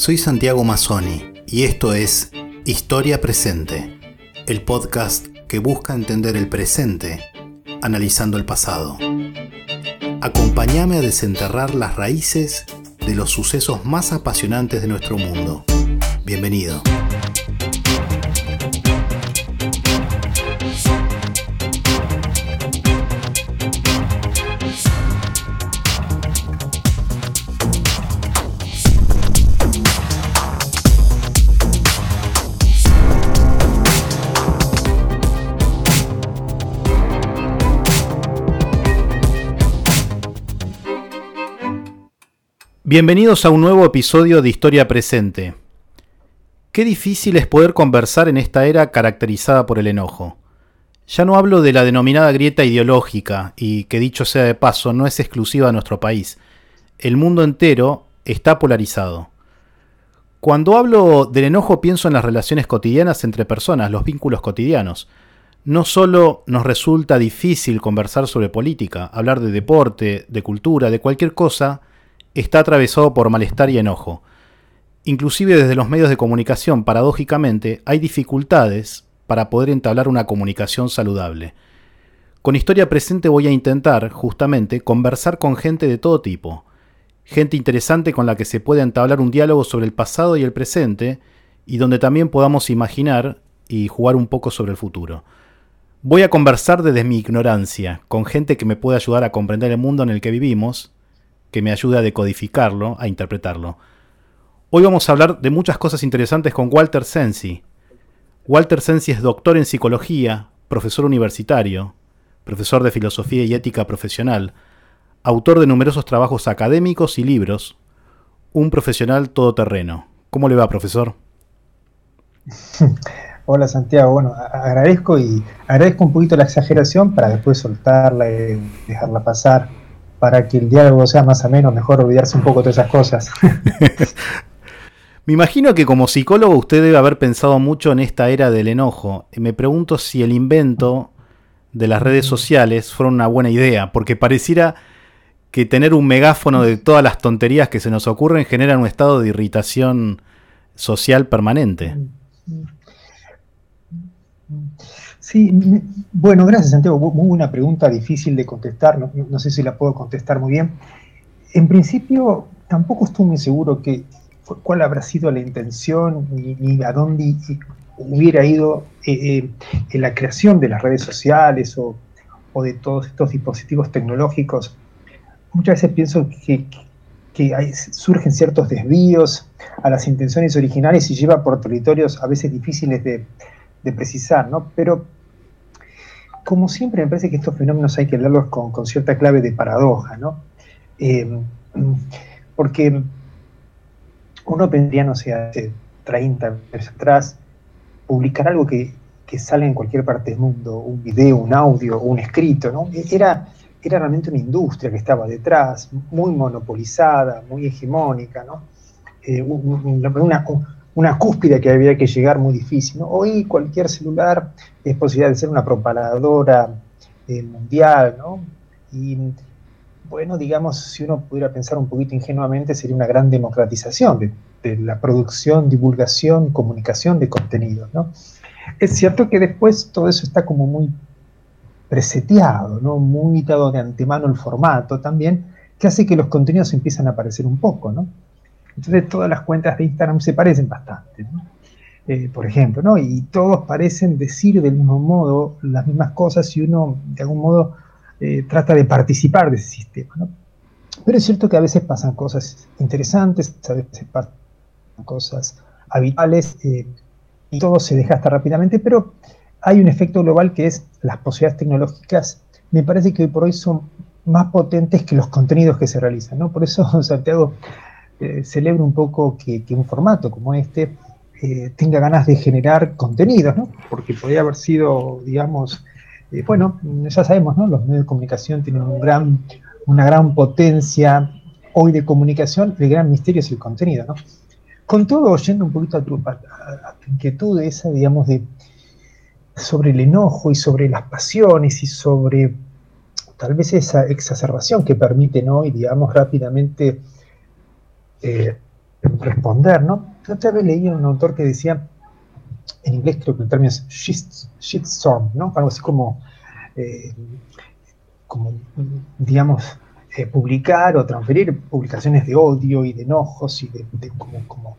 Soy Santiago Mazzoni y esto es Historia Presente, el podcast que busca entender el presente analizando el pasado. Acompáñame a desenterrar las raíces de los sucesos más apasionantes de nuestro mundo. Bienvenido. Bienvenidos a un nuevo episodio de Historia Presente. Qué difícil es poder conversar en esta era caracterizada por el enojo. Ya no hablo de la denominada grieta ideológica, y que dicho sea de paso, no es exclusiva de nuestro país. El mundo entero está polarizado. Cuando hablo del enojo pienso en las relaciones cotidianas entre personas, los vínculos cotidianos. No solo nos resulta difícil conversar sobre política, hablar de deporte, de cultura, de cualquier cosa, está atravesado por malestar y enojo. Inclusive desde los medios de comunicación, paradójicamente, hay dificultades para poder entablar una comunicación saludable. Con historia presente voy a intentar, justamente, conversar con gente de todo tipo. Gente interesante con la que se pueda entablar un diálogo sobre el pasado y el presente, y donde también podamos imaginar y jugar un poco sobre el futuro. Voy a conversar desde mi ignorancia, con gente que me puede ayudar a comprender el mundo en el que vivimos, que me ayude a decodificarlo, a interpretarlo. Hoy vamos a hablar de muchas cosas interesantes con Walter Sensi. Walter Sensi es doctor en psicología, profesor universitario, profesor de filosofía y ética profesional, autor de numerosos trabajos académicos y libros, un profesional todoterreno. ¿Cómo le va, profesor? Hola Santiago, bueno, agradezco y agradezco un poquito la exageración para después soltarla y dejarla pasar para que el diálogo sea más o menos mejor olvidarse un poco de esas cosas. Me imagino que como psicólogo usted debe haber pensado mucho en esta era del enojo. Me pregunto si el invento de las redes sociales fue una buena idea, porque pareciera que tener un megáfono de todas las tonterías que se nos ocurren genera un estado de irritación social permanente. Sí, bueno, gracias Santiago. Muy buena pregunta, difícil de contestar, no, sé si la puedo contestar muy bien. En principio, tampoco estoy muy seguro que cuál habrá sido la intención ni, a dónde hubiera ido eh, eh, en la creación de las redes sociales o, de todos estos dispositivos tecnológicos. Muchas veces pienso que, surgen ciertos desvíos a las intenciones originales y lleva por territorios a veces difíciles de, de precisar, ¿no? Pero como siempre, me parece que estos fenómenos hay que leerlos con, cierta clave de paradoja, ¿no? Eh, porque uno vendría, no sé, hace 30 años atrás, publicar algo que, sale en cualquier parte del mundo, un video, un audio, un escrito, ¿no? Era, era realmente una industria que estaba detrás, muy monopolizada, muy hegemónica, ¿no? Eh, una cúspide que había que llegar muy difícil. Hoy cualquier celular es posibilidad de ser una propagadora eh, mundial, ¿no? Y bueno, digamos, si uno pudiera pensar un poquito ingenuamente, sería una gran democratización de, la producción, divulgación, comunicación de contenidos, ¿no? Es cierto que después todo eso está como muy preseteado, ¿no? Muy dado de antemano el formato también, que hace que los contenidos empiezan a aparecer un poco, ¿no? Entonces todas las cuentas de Instagram se parecen bastante, eh, por ejemplo, ¿no? Y todos parecen decir del mismo modo las mismas cosas y uno de algún modo eh, trata de participar de ese sistema, ¿no? Pero es cierto que a veces pasan cosas interesantes, a veces pasan cosas habituales eh, y todo se deja hasta rápidamente, pero hay un efecto global que es las posibilidades tecnológicas. Me parece que hoy por hoy son más potentes que los contenidos que se realizan, ¿no? Por eso, Santiago, eh, celebro un poco que, un formato como este eh, tenga ganas de generar contenidos, ¿no? Porque podría haber sido, digamos, eh, bueno, ya sabemos, ¿no? Los medios de comunicación tienen una gran potencia hoy de comunicación, el gran misterio es el contenido, ¿no? Con todo, oyendo un poquito a tu, inquietud esa, digamos, de sobre el enojo y sobre las pasiones y sobre tal vez esa exacerbación que permiten hoy, digamos, rápidamente eh, responder, ¿no? Otra vez leí a un autor que decía, en inglés creo que el término es shitstorm, ¿no? Algo así como, eh, digamos, eh, publicar o transferir publicaciones de odio y de enojos y de, como, como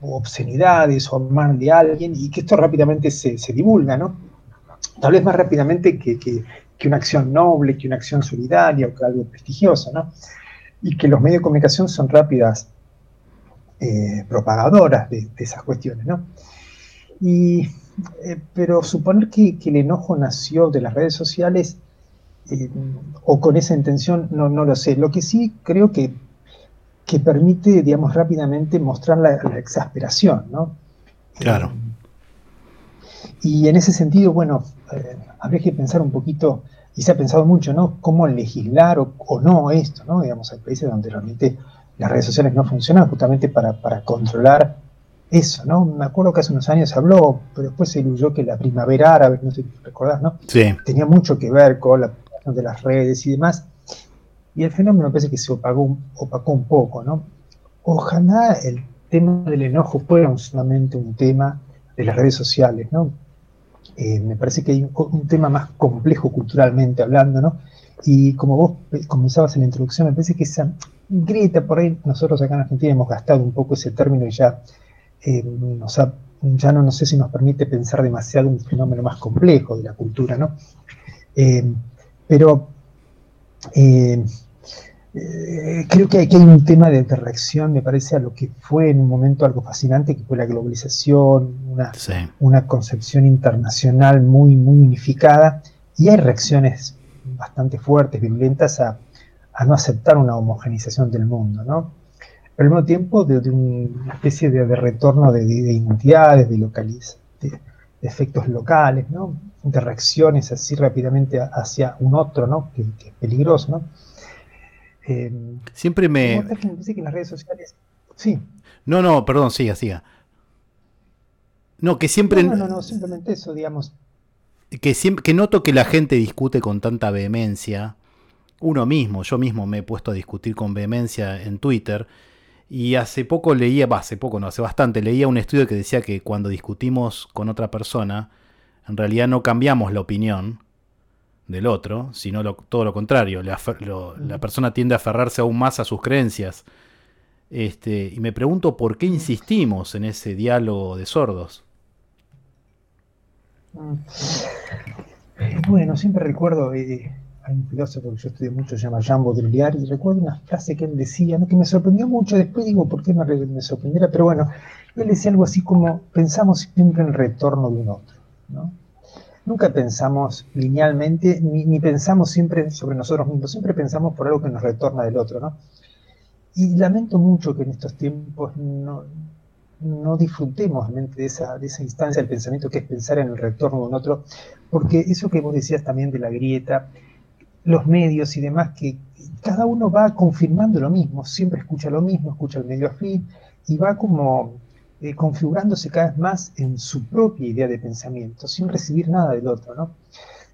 obscenidades o amar de alguien y que esto rápidamente se, divulga, ¿no? Tal vez más rápidamente que, que, una acción noble, que una acción solidaria o que algo prestigioso, ¿no? Y que los medios de comunicación son rápidas eh, propagadoras de, esas cuestiones, ¿no? Y, eh, pero suponer que, el enojo nació de las redes sociales eh, o con esa intención, no, no lo sé. Lo que sí creo que, que permite, digamos, rápidamente mostrar la, exasperación, ¿no? Claro. y en ese sentido, bueno, habría que pensar un poquito, y se ha pensado mucho, ¿no? Cómo legislar o, o no esto, ¿no? Digamos, hay países donde realmente las redes sociales no funcionan justamente para, para controlar eso, ¿no? Me acuerdo que hace unos años se habló, pero después se iluyó que la primavera árabe, no sé si recordás, ¿no? Sí. Tenía mucho que ver con la de las redes y demás. Y el fenómeno parece que se opacó, opacó un poco, ¿no? Ojalá el tema del enojo fuera solamente un tema de las redes sociales, ¿no? Eh, me parece que hay un, tema más complejo culturalmente hablando, ¿no? Y como vos comenzabas en la introducción, me parece que esa grieta por ahí, nosotros acá en Argentina hemos gastado un poco ese término y ya eh, ya no, no sé si nos permite pensar demasiado un fenómeno más complejo de la cultura, ¿no? Eh, pero eh, creo que aquí hay un tema de, reacción, me parece, a lo que fue en un momento algo fascinante, que fue la globalización, una, una concepción internacional muy, muy unificada, y hay reacciones bastante fuertes, violentas a, a no aceptar una homogenización del mundo, ¿no? pero al mismo tiempo de, una especie de, retorno de, identidades, de, localiz, de, efectos locales, ¿no? de reacciones así rápidamente hacia un otro, ¿no? que, es peligroso. ¿no? Eh, Siempre me... que las redes sociales... Sí. No, no, perdón, siga, siga. No, que siempre... No, no, no, simplemente eso, digamos. Que, siempre, que noto que la gente discute con tanta vehemencia. Uno mismo, yo mismo me he puesto a discutir con vehemencia en Twitter y hace poco leía, hace poco no, hace bastante, leía un estudio que decía que cuando discutimos con otra persona, en realidad no cambiamos la opinión del otro, sino todo lo contrario. La, persona tiende a aferrarse aún más a sus creencias. Este, y me pregunto por qué insistimos en ese diálogo de sordos. Mm. Bueno, siempre recuerdo eh, hay un filósofo que yo estudié mucho, se llama Jean Baudrillard, y recuerdo una frase que él decía, ¿no? que me sorprendió mucho, después digo, ¿por qué me, me sorprendiera? Pero bueno, él decía algo así como, pensamos siempre en el retorno de un otro, ¿no? Nunca pensamos linealmente, ni, pensamos siempre sobre nosotros mismos, siempre pensamos por algo que nos retorna del otro, ¿no? Y lamento mucho que en estos tiempos no, no disfrutemos de esa, de esa instancia del pensamiento que es pensar en el retorno de un otro, porque eso que vos decías también de la grieta, los medios y demás, que cada uno va confirmando lo mismo, siempre escucha lo mismo, escucha el medio afín y va como eh, configurándose cada vez más en su propia idea de pensamiento, sin recibir nada del otro, ¿no?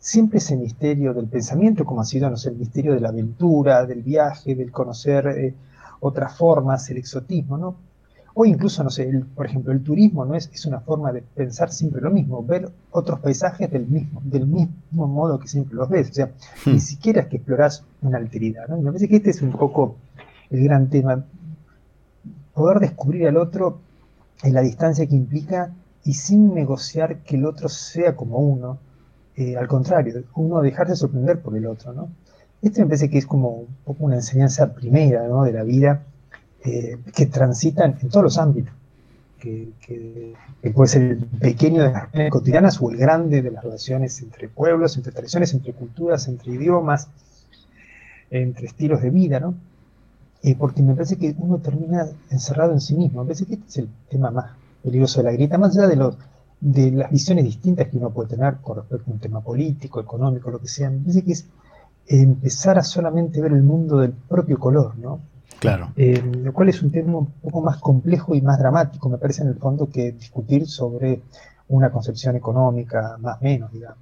Siempre ese misterio del pensamiento, como ha sido, no sé, el misterio de la aventura, del viaje, del conocer eh, otras formas, el exotismo, ¿no? O incluso, no sé, por ejemplo, el turismo no es, es una forma de pensar siempre lo mismo, ver otros paisajes del mismo, del mismo modo que siempre los ves. O sea, ni hmm. siquiera es que explorás una alteridad. ¿no? me parece que este es un poco el gran tema. Poder descubrir al otro en la distancia que implica y sin negociar que el otro sea como uno. Eh, al contrario, uno dejarse sorprender por el otro. ¿no? Este me parece que es como un poco una enseñanza primera de la vida eh, que transitan en todos los ámbitos, que, puede ser el pequeño de las relaciones cotidianas o el grande de las relaciones entre pueblos, entre tradiciones, entre culturas, entre idiomas, entre estilos de vida, ¿no? Eh, porque me parece que uno termina encerrado en sí mismo. Me parece que este es el tema más peligroso de la grieta, más allá de, los, de las visiones distintas que uno puede tener con respecto a un tema político, económico, lo que sea. Me parece que es empezar a solamente ver el mundo del propio color, ¿no? Claro. Eh, lo cual es un tema un poco más complejo y más dramático, me parece, en el fondo, que discutir sobre una concepción económica más o menos, digamos.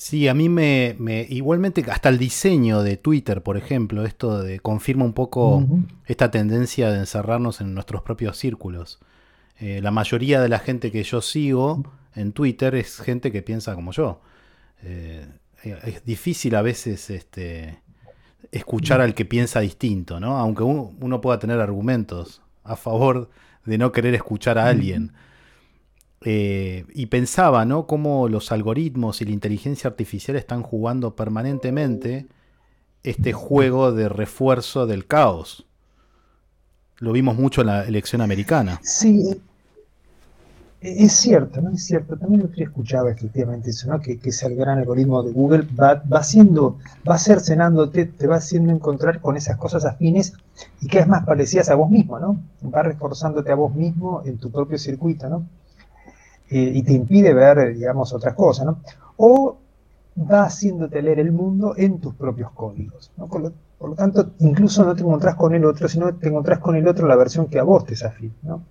Sí, a mí me, igualmente hasta el diseño de Twitter, por ejemplo, esto de confirma un poco esta tendencia de encerrarnos en nuestros propios círculos. Eh, la mayoría de la gente que yo sigo en Twitter es gente que piensa como yo. Eh, es difícil a veces este, escuchar al que piensa distinto, ¿no? Aunque uno, pueda tener argumentos a favor de no querer escuchar a alguien. Eh, y pensaba, ¿no? Cómo los algoritmos y la inteligencia artificial están jugando permanentemente este juego de refuerzo del caos. Lo vimos mucho en la elección americana. Sí, es cierto, ¿no? Es cierto. También lo que escuchaba efectivamente eso, ¿no? Que, que ese gran algoritmo de Google va, va haciendo, va cercenándote, te va haciendo encontrar con esas cosas afines y que es más parecidas a vos mismo, ¿no? Va reforzándote a vos mismo en tu propio circuito, ¿no? Eh, y te impide ver, digamos, otras cosas, ¿no? O va haciéndote leer el mundo en tus propios códigos, ¿no? Por lo, tanto, incluso no te encontrás con el otro, sino te encontrás con el otro la versión que a vos te es afín, ¿no?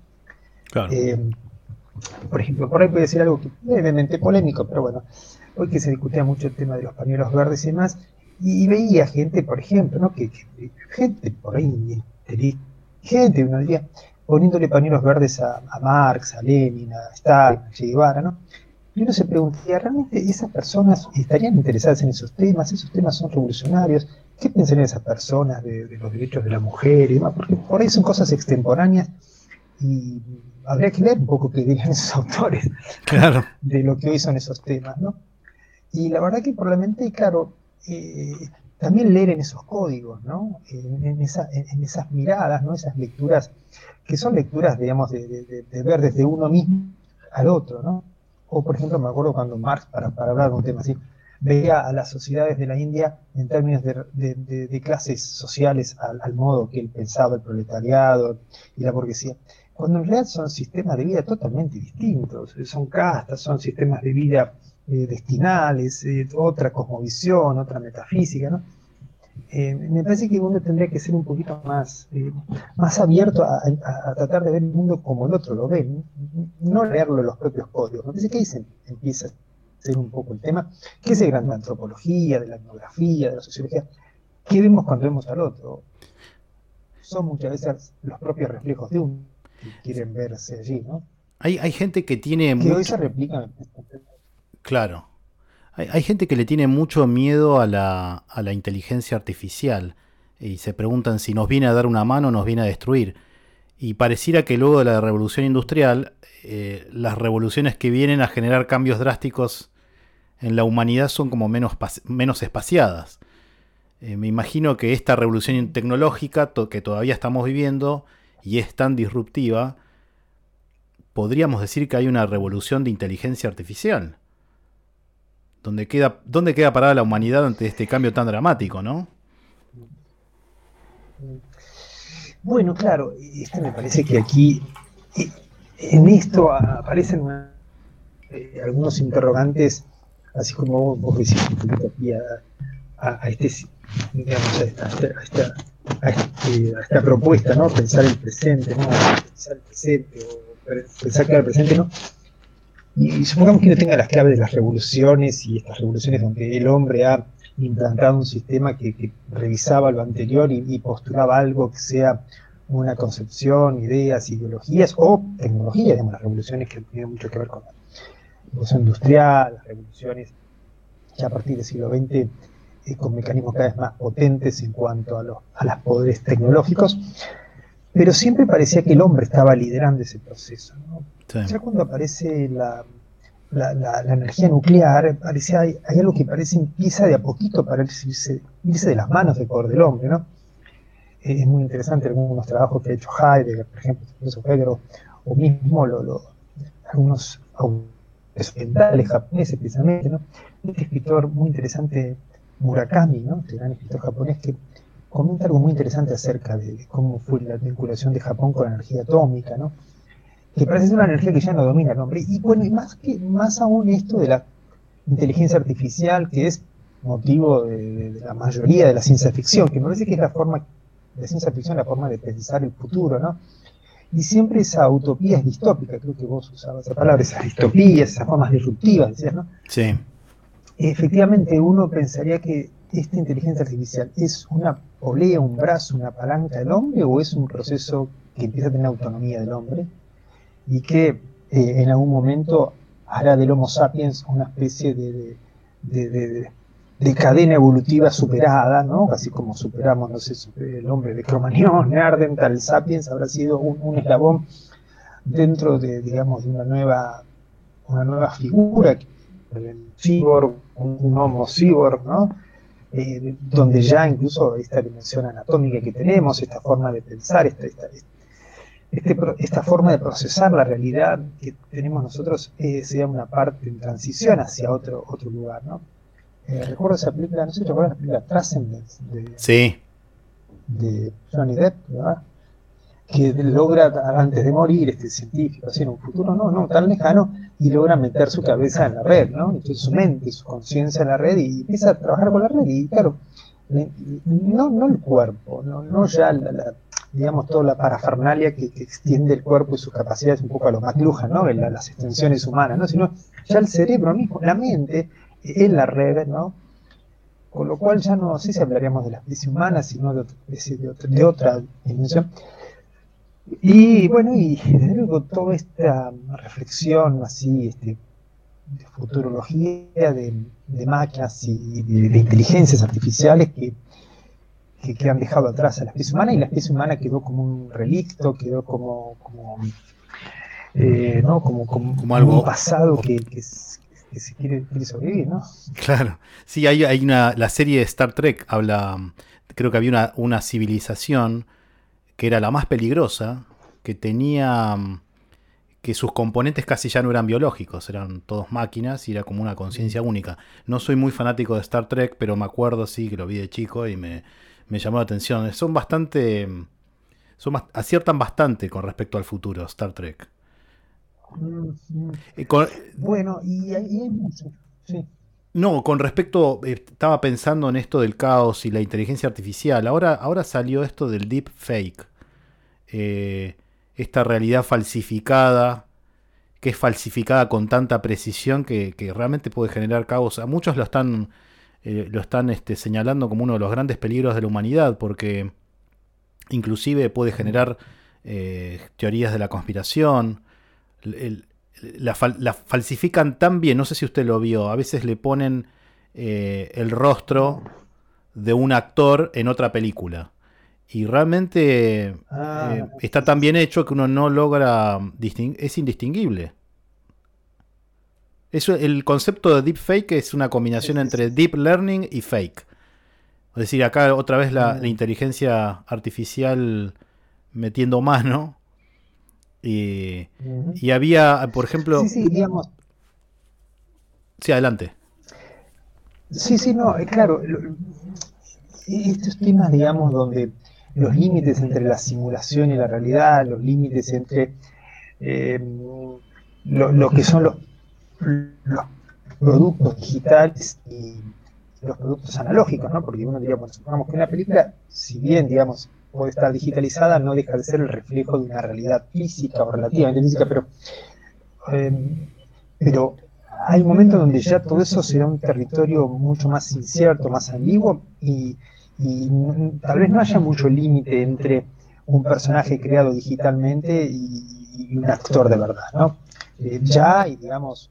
Claro. Eh, por ejemplo, por ahí puede ser algo que levemente polémico, pero bueno, hoy que se discutía mucho el tema de los pañuelos verdes y demás, y, veía gente, por ejemplo, ¿no? que, gente por ahí inteligente, uno diría, poniéndole pañuelos verdes a, Marx, a Lenin, a Stalin, a Che Guevara, ¿no? Y uno se preguntaba, ¿realmente esas personas estarían interesadas en esos temas? ¿Esos temas son revolucionarios? ¿Qué pensarían esas personas de, de los derechos de la mujer y demás? Porque por ahí son cosas extemporáneas y habría que leer un poco qué dirían esos autores claro. de lo que hoy son esos temas, ¿no? Y la verdad que probablemente, claro, eh, también leer en esos códigos, ¿no? En, esas miradas, ¿no? Esas lecturas, que son lecturas, digamos, de, ver desde uno mismo al otro, ¿no? O, por ejemplo, me acuerdo cuando Marx, para, hablar de un tema así, veía a las sociedades de la India en términos de, clases sociales al, al, modo que él pensaba, el proletariado y la burguesía cuando en realidad son sistemas de vida totalmente distintos, son castas, son sistemas de vida eh, destinales, eh, otra cosmovisión, otra metafísica, ¿no? Eh, me parece que uno tendría que ser un poquito más, más abierto a, tratar de ver el mundo como el otro lo ve, no, leerlo en los propios códigos. Me parece que ahí se empieza a ser un poco el tema, que es el gran de la antropología, de la etnografía, de la sociología, ¿qué vemos cuando vemos al otro? Son muchas veces los propios reflejos de uno quieren verse allí, ¿no? Hay, hay gente que tiene... Que hoy se replica. Claro. Hay, gente que le tiene mucho miedo a la, a la inteligencia artificial y se preguntan si nos viene a dar una mano o nos viene a destruir. Y pareciera que luego de la revolución industrial, eh, las revoluciones que vienen a generar cambios drásticos en la humanidad son como menos, menos espaciadas. Eh, me imagino que esta revolución tecnológica que todavía estamos viviendo y es tan disruptiva, podríamos decir que hay una revolución de inteligencia artificial. ¿Dónde queda, ¿Dónde queda parada la humanidad ante este cambio tan dramático, no? Bueno, claro, este me parece que aquí, eh, en esto aparecen eh, algunos interrogantes, así como vos, decís aquí a, a, este, digamos, a esta a, esta propuesta, ¿no? Pensar el presente, ¿no? Pensar el presente, o pensar que el presente, ¿no? Y supongamos que no tenga las claves de las revoluciones y estas revoluciones donde el hombre ha implantado un sistema que, revisaba lo anterior y, postulaba algo que sea una concepción, ideas, ideologías o tecnologías, digamos, las revoluciones que tienen mucho que ver con la revolución industrial, las revoluciones ya a partir del siglo XX con mecanismos cada vez más potentes en cuanto a los, a poderes tecnológicos, pero siempre parecía que el hombre estaba liderando ese proceso. Ya cuando aparece la, la, energía nuclear, parecía, hay, algo que parece empieza de a poquito para irse, irse de las manos del poder del hombre. ¿no? es muy interesante algunos trabajos que ha hecho Heidegger, por ejemplo, Heidegger, o, mismo lo, algunos occidentales japoneses precisamente, ¿no? Este escritor muy interesante Murakami, ¿no? este gran escritor japonés, que comenta algo muy interesante acerca de cómo fue la vinculación de Japón con la energía atómica, ¿no? Que parece ser una energía que ya no domina el hombre. Y bueno, y más, que, más aún esto de la inteligencia artificial, que es motivo de, la mayoría de la ciencia ficción, que me parece que es la forma, la ciencia ficción la forma de pensar el futuro, ¿no? Y siempre esa utopía es distópica, creo que vos usabas esa palabra, esas distopías, esas formas disruptivas, decías, ¿no? Sí efectivamente uno pensaría que esta inteligencia artificial es una polea, un brazo, una palanca del hombre o es un proceso que empieza a tener autonomía del hombre y que eh, en algún momento hará del Homo sapiens una especie de, de, cadena evolutiva superada, ¿no? Así como superamos, no sé, el hombre de Cromañón, Neandertal, Sapiens habrá sido un, eslabón dentro de, digamos, de una nueva, una nueva figura, el un, homo cyborg, ¿no? Eh, donde ya incluso esta dimensión anatómica que tenemos, esta forma de pensar, esta, este esta forma de procesar la realidad que tenemos nosotros eh, sea una parte en transición hacia otro, otro lugar, ¿no? Eh, recuerdo esa película, no sé si recuerdas la película Transcendence de, sí. de Johnny Depp, ¿verdad? Que logra antes de morir este científico, así en un futuro no, no tan lejano, y logra meter su cabeza en la red, ¿no? Entonces su mente, su conciencia en la red y empieza a trabajar con la red y claro, no, no el cuerpo, no, no ya la digamos, toda la parafernalia que, extiende el cuerpo y sus capacidades un poco a lo McLuhan, ¿no? las extensiones humanas, ¿no? Sino ya el cerebro mismo, la mente, en la red, ¿no? Con lo cual ya no sé si hablaríamos de la especie humana, sino de, de, otra, dimensión. Y bueno, y desde luego toda esta reflexión así, este, de futurología, de, máquinas y de inteligencias artificiales que que, han dejado atrás a la especie humana y la especie humana quedó como un relicto, quedó como, como, eh, ¿no? como, como, algo, un pasado que, se quiere, sobrevivir, ¿no? Claro, sí, hay, hay una, la serie de Star Trek habla, creo que había una, una civilización que era la más peligrosa, que tenía que sus componentes casi ya no eran biológicos, eran todos máquinas y era como una conciencia única. No soy muy fanático de Star Trek, pero me acuerdo, sí, que lo vi de chico y me, me llamó la atención. Son bastante. Son, aciertan bastante con respecto al futuro, Star Trek. bueno, y, hay mucho. No, con respecto, estaba pensando en esto del caos y la inteligencia artificial. Ahora, ahora salió esto del deep fake. Eh, esta realidad falsificada, que es falsificada con tanta precisión que, que, realmente puede generar caos. A muchos lo están eh, lo están este, señalando como uno de los grandes peligros de la humanidad, porque inclusive puede generar eh, teorías de la conspiración. la, falsifican tan bien, no sé si usted lo vio, a veces le ponen eh, el rostro de un actor en otra película. Y realmente ah, está tan bien hecho que uno no logra es indistinguible el concepto de deep fake es una combinación entre deep learning y fake. Es decir, acá otra vez la, mm. inteligencia artificial metiendo mano. Y, y había, por ejemplo. Sí, sí, digamos. Sí, adelante. Sí, sí, no, eh, claro. Estos temas, digamos, donde los límites entre la simulación y la realidad, los límites entre eh, lo, que son los los productos digitales y los productos analógicos, ¿no? Porque uno diría, bueno, supongamos que una película, si bien, digamos, puede estar digitalizada, no deja de ser el reflejo de una realidad física o relativamente física, pero, eh, pero hay momentos donde ya todo eso será un territorio mucho más incierto, más ambiguo y, tal vez no haya mucho límite entre un personaje creado digitalmente y, un actor de verdad, ¿no? Eh, ya, y digamos,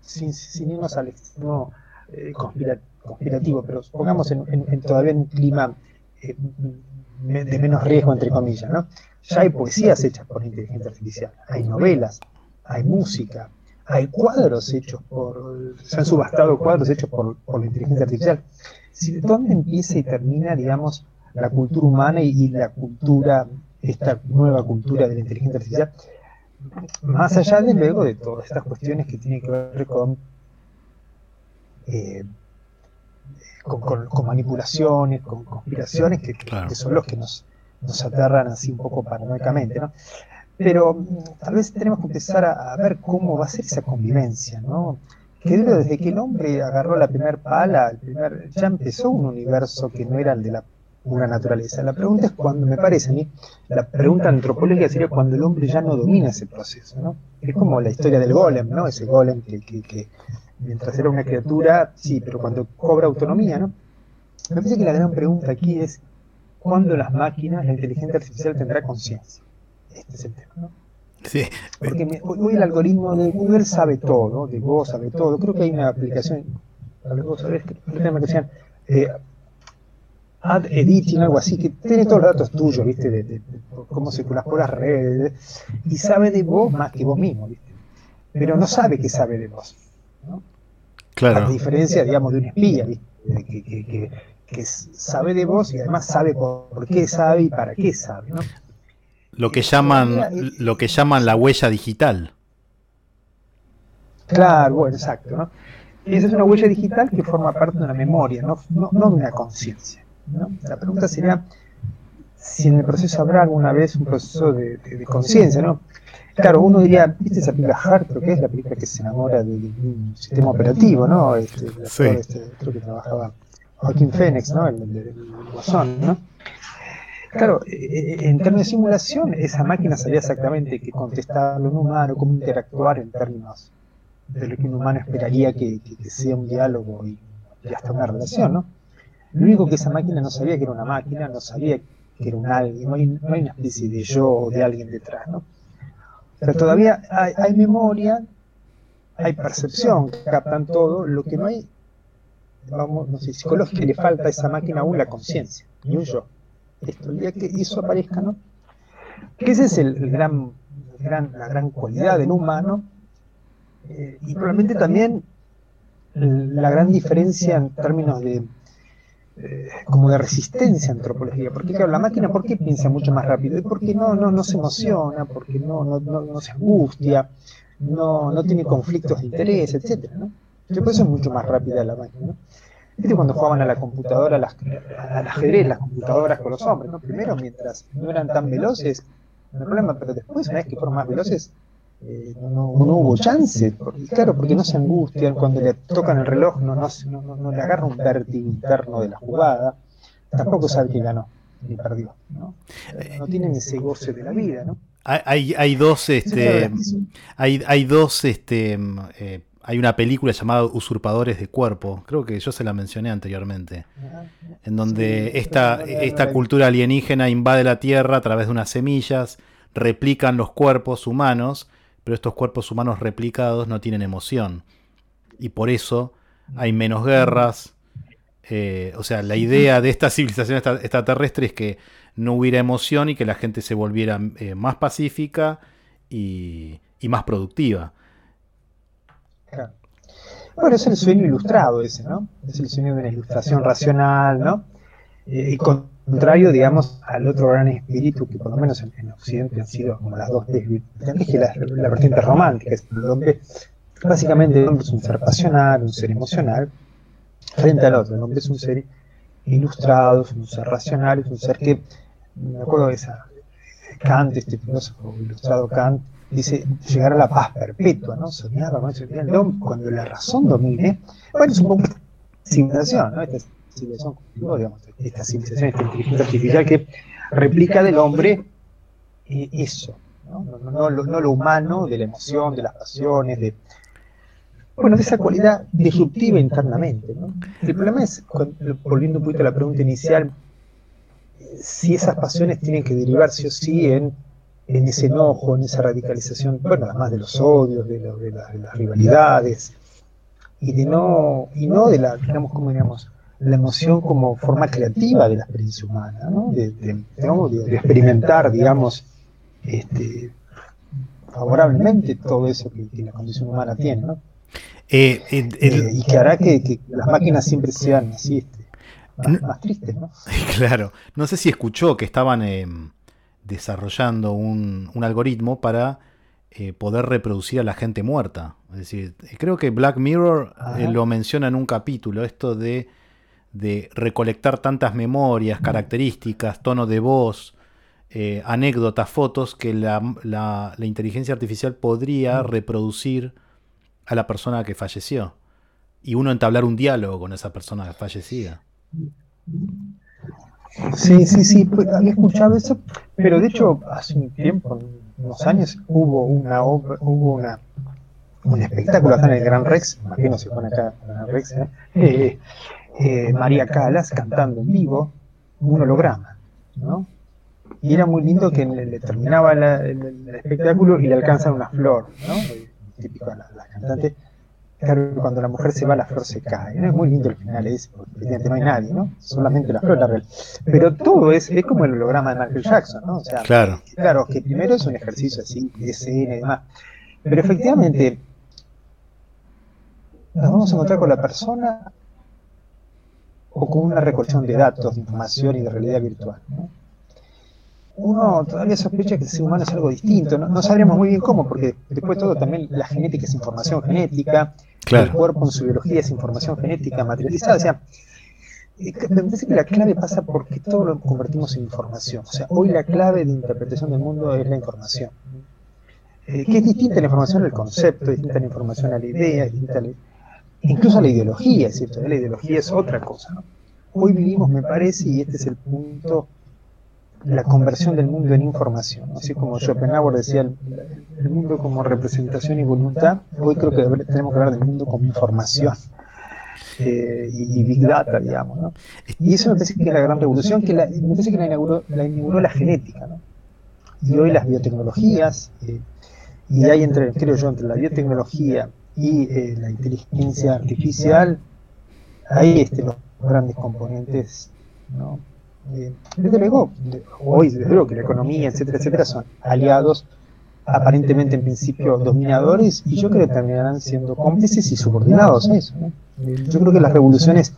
sin, irnos al extremo eh, conspirativo, pero pongamos en, todavía en un clima eh, de menos riesgo, entre comillas, ¿no? Ya hay poesías hechas por inteligencia artificial, hay novelas, hay música, hay cuadros hechos por, se han subastado cuadros hechos por, la inteligencia artificial. ¿Dónde empieza y termina, digamos, la cultura humana y la cultura, esta nueva cultura de la inteligencia artificial? Más allá de luego de todas estas cuestiones que tienen que ver con, eh, con, manipulaciones, con conspiraciones, que, son los que nos, nos aterran así un poco paranoicamente, ¿no? Pero mm, tal vez tenemos que empezar a, ver cómo va a ser esa convivencia, ¿no? Que desde que el hombre agarró la primera pala, el primer, ya empezó un universo que no era el de la una naturaleza. La pregunta es cuando, me parece a mí, la pregunta antropológica sería cuando el hombre ya no domina ese proceso, ¿no? Es como la historia del golem, ¿no? Ese golem que, que, mientras era una criatura, sí, pero cuando cobra autonomía, ¿no? Me parece que la gran pregunta aquí es cuándo las máquinas, la inteligencia artificial tendrá conciencia. Este es el tema, ¿no? Sí. Porque hoy el algoritmo de Google sabe todo, de vos sabe todo. Creo que hay una aplicación, vos sabés, que eh, ad editing, algo así, que tiene todos los datos tuyos, ¿viste? De, cómo circulas por las redes, y sabe de vos más que vos mismo, ¿viste? Pero no sabe que sabe de vos, ¿no? Claro. A diferencia, digamos, de un espía, ¿viste? Que, que, sabe de vos y además sabe por qué sabe y para qué sabe, ¿no? Lo que llaman, lo que llaman la huella digital. Claro, bueno, exacto, ¿no? Esa es una huella digital que forma parte de una memoria, no, no, no de una conciencia. La pregunta sería si en el proceso habrá alguna vez un proceso de, conciencia, ¿no? Claro, uno diría, ¿viste esa película Hard? que es la película que se enamora de, un sistema operativo, ¿no? Este, este, creo que trabajaba Joaquín Phoenix, ¿no? El, el, ¿no? Claro, eh, eh, en términos de simulación, esa máquina sabía exactamente qué contestar a un humano, cómo interactuar en términos de lo que un humano esperaría que, que sea un diálogo y, y hasta una relación, ¿no? Lo único que esa máquina no sabía que era una máquina, no sabía que era un alguien, no hay, no hay una especie de yo o de alguien detrás, ¿no? O todavía hay, memoria, hay percepción, captan todo, lo que no hay, vamos, no sé, psicológico, le falta a esa máquina aún la conciencia, y un yo. Esto, el día que eso aparezca, ¿no? Que esa es el, gran, gran, la gran cualidad del humano, eh, y probablemente también la gran diferencia en términos de eh, como de resistencia antropológica. Porque claro, la máquina, ¿por qué piensa mucho más rápido? Porque no, no, no se emociona, porque no, no, no, se angustia, no, no tiene conflictos de interés, etc. ¿no? por eso es mucho más rápida la máquina. ¿no? ¿Viste cuando jugaban a la computadora, las, al ajedrez, las computadoras con los hombres? ¿no? Primero, mientras no eran tan veloces, no hay problema, pero después, una vez que fueron más veloces, eh, no, hubo chance, porque, claro, porque no se angustian cuando le tocan el reloj, no, no, le agarra un vértigo interno de la jugada, tampoco sabe que ganó ni perdió, ¿no? No tienen ese goce de la vida, ¿no? Hay, hay dos, este, hay, hay dos, este, eh, hay una película llamada Usurpadores de Cuerpo, creo que yo se la mencioné anteriormente, en donde esta, esta cultura alienígena invade la Tierra a través de unas semillas, replican los cuerpos humanos pero estos cuerpos humanos replicados no tienen emoción. Y por eso hay menos guerras. Eh, o sea, la idea de esta civilización extraterrestre es que no hubiera emoción y que la gente se volviera eh, más pacífica y, más productiva. Bueno, es el sueño ilustrado ese, ¿no? Es el sueño de una ilustración racional, ¿no? Eh, y con contrario, digamos, al otro gran espíritu que por lo menos en, Occidente han sido como las dos desvirtuantes, que la, la vertiente romántica, es el hombre, básicamente el hombre es un ser pasional, un ser emocional, frente al otro, el hombre es un ser ilustrado, es un ser racional, es un ser que, me acuerdo de esa, Kant, este filósofo ilustrado Kant, dice llegar a la paz perpetua, ¿no? Soñaba con eso, cuando la razón domine, bueno, es un poco civilización, ¿no? Civilización, digamos, esta civilización, esta inteligencia artificial que replica del hombre eh, eso, ¿no? Lo, humano, de la emoción, de las pasiones, de, bueno, de esa cualidad disruptiva internamente. El problema es, volviendo un poquito a la pregunta inicial, si esas pasiones tienen que derivar sí o sí en, en ese enojo, en esa radicalización, bueno, además de los odios, de, de, las rivalidades, y de no, y no de la, digamos, como digamos, la emoción como forma creativa de la experiencia humana, ¿no? de, experimentar, digamos, este, favorablemente todo eso que, la condición humana tiene, ¿no? Eh, eh, y que hará que, las máquinas siempre sean así, este, más, tristes, ¿no? Claro, no sé si escuchó que estaban em, desarrollando un, algoritmo para eh, poder reproducir a la gente muerta. Es decir, creo que Black Mirror lo menciona en un capítulo, esto de de recolectar tantas memorias, características, tono de voz, eh, anécdotas, fotos que la, inteligencia artificial podría reproducir a la persona que falleció. Y uno entablar un diálogo con esa persona fallecida. Sí, sí, sí, pues, había escuchado eso, pero de hecho hace un tiempo, unos años, hubo una obra, hubo una, un espectáculo acá en el Gran Rex, imagino se pone acá en el Gran Rex, ¿eh? Eh, eh, María Calas cantando en vivo un holograma, ¿no? Y era muy lindo que le, terminaba el, espectáculo y le alcanzan una flor, ¿no? Típico de la, la cantante Claro, cuando la mujer se va, la flor se cae. ¿no? Es muy lindo el final, es, porque no hay nadie, ¿no? Solamente la flor, la real. Pero todo es, es como el holograma de Michael Jackson, ¿no? O sea, claro. claro, que primero es un ejercicio así, de escena y demás. Pero efectivamente, nos vamos a encontrar con la persona o con una recolección de datos, de información y de realidad virtual, ¿no? uno todavía sospecha que el ser humano es algo distinto. No, no sabríamos muy bien cómo, porque después de todo también la genética es información genética, el cuerpo en su biología es información genética materializada. O sea, eh, me parece que la clave pasa porque todo lo convertimos en información. O sea, hoy la clave de interpretación del mundo es la información. Eh, que es distinta la información al concepto, distinta la información a la idea, es distinta incluso la ideología, cierto, la ideología es otra cosa. Hoy vivimos, me parece, y este es el punto la conversión del mundo en información. Así como Schopenhauer decía el, mundo como representación y voluntad, hoy creo que tenemos que hablar del mundo como información. Eh, y, Big Data, digamos. ¿no? Y eso me parece que es la gran revolución, que la, me parece que la inauguró la, inauguró la genética. ¿no? Y hoy las biotecnologías, eh, y hay entre, creo yo, entre la biotecnología y eh, la inteligencia artificial, hay este, los grandes componentes ¿no? Eh, desde luego, hoy, desde luego que la economía, etcétera, etcétera, son aliados aparentemente en principio dominadores y yo creo que terminarán siendo cómplices y subordinados a eso. Eh, yo creo que las revoluciones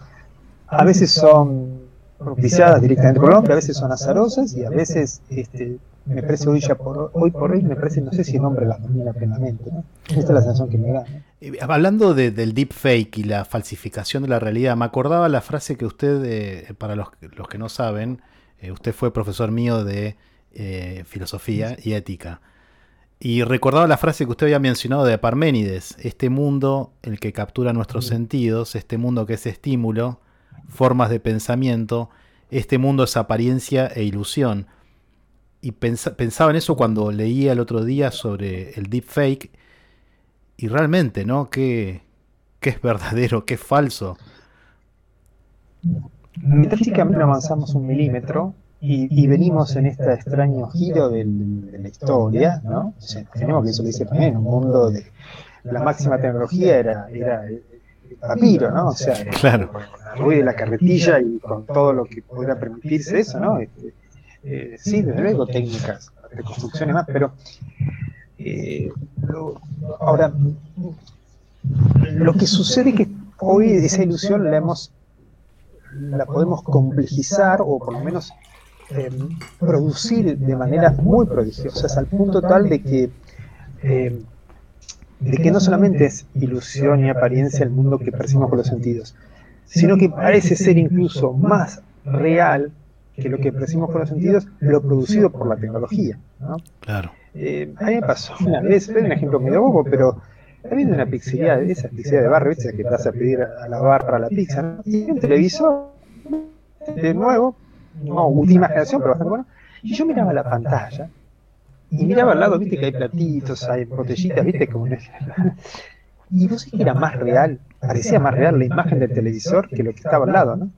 a veces son propiciadas directamente por el hombre, a veces son azarosas y a veces este, me parece hoy ya por hoy por hoy me parece no sé si el hombre las domina plenamente ¿no? esta es la sensación que me da eh, hablando de, del deepfake y la falsificación de la realidad me acordaba la frase que usted eh, para los, los, que no saben eh, usted fue profesor mío de filosofía y ética. Y recordaba la frase que usted había mencionado de Parménides este mundo el que captura nuestros sentidos este mundo que es estímulo formas de pensamiento este mundo es apariencia e ilusión y pensaba en eso cuando leía el otro día sobre el deepfake y realmente, ¿no? ¿Qué, qué es verdadero, qué es falso? Metafísicamente avanzamos un milímetro y, venimos en este extraño giro de la historia, ¿no? tenemos que eso lo dice también, un mundo de la máxima tecnología era, era el papiro, ¿no? O sea, claro. con la rueda de la carretilla y con todo lo que pudiera permitirse eso, ¿no? Este, eh, sí, desde luego, técnicas de construcción y más, pero eh, ahora, lo que sucede es que hoy esa ilusión la hemos la podemos complejizar o por lo menos eh, producir de maneras muy prodigiosas al punto tal de que de que no solamente es ilusión y apariencia el mundo que percibimos con los sentidos, sino que parece ser incluso más real que lo que percibimos con los sentidos, lo producido por la tecnología. ¿no? Claro. Eh, a mí me pasó una vez, es un ejemplo medio bobo, pero habiendo una pizzería, de esas pizzerías de barrio, ¿viste? que te vas a pedir a la barra la pizza, ¿no? y un televisor, de nuevo, no última generación, pero bastante bueno, y yo miraba la pantalla, y miraba al lado, viste que hay platitos, hay botellitas, viste, como y vos sabés que era más real, parecía más real la imagen del televisor que lo que estaba al lado, ¿no?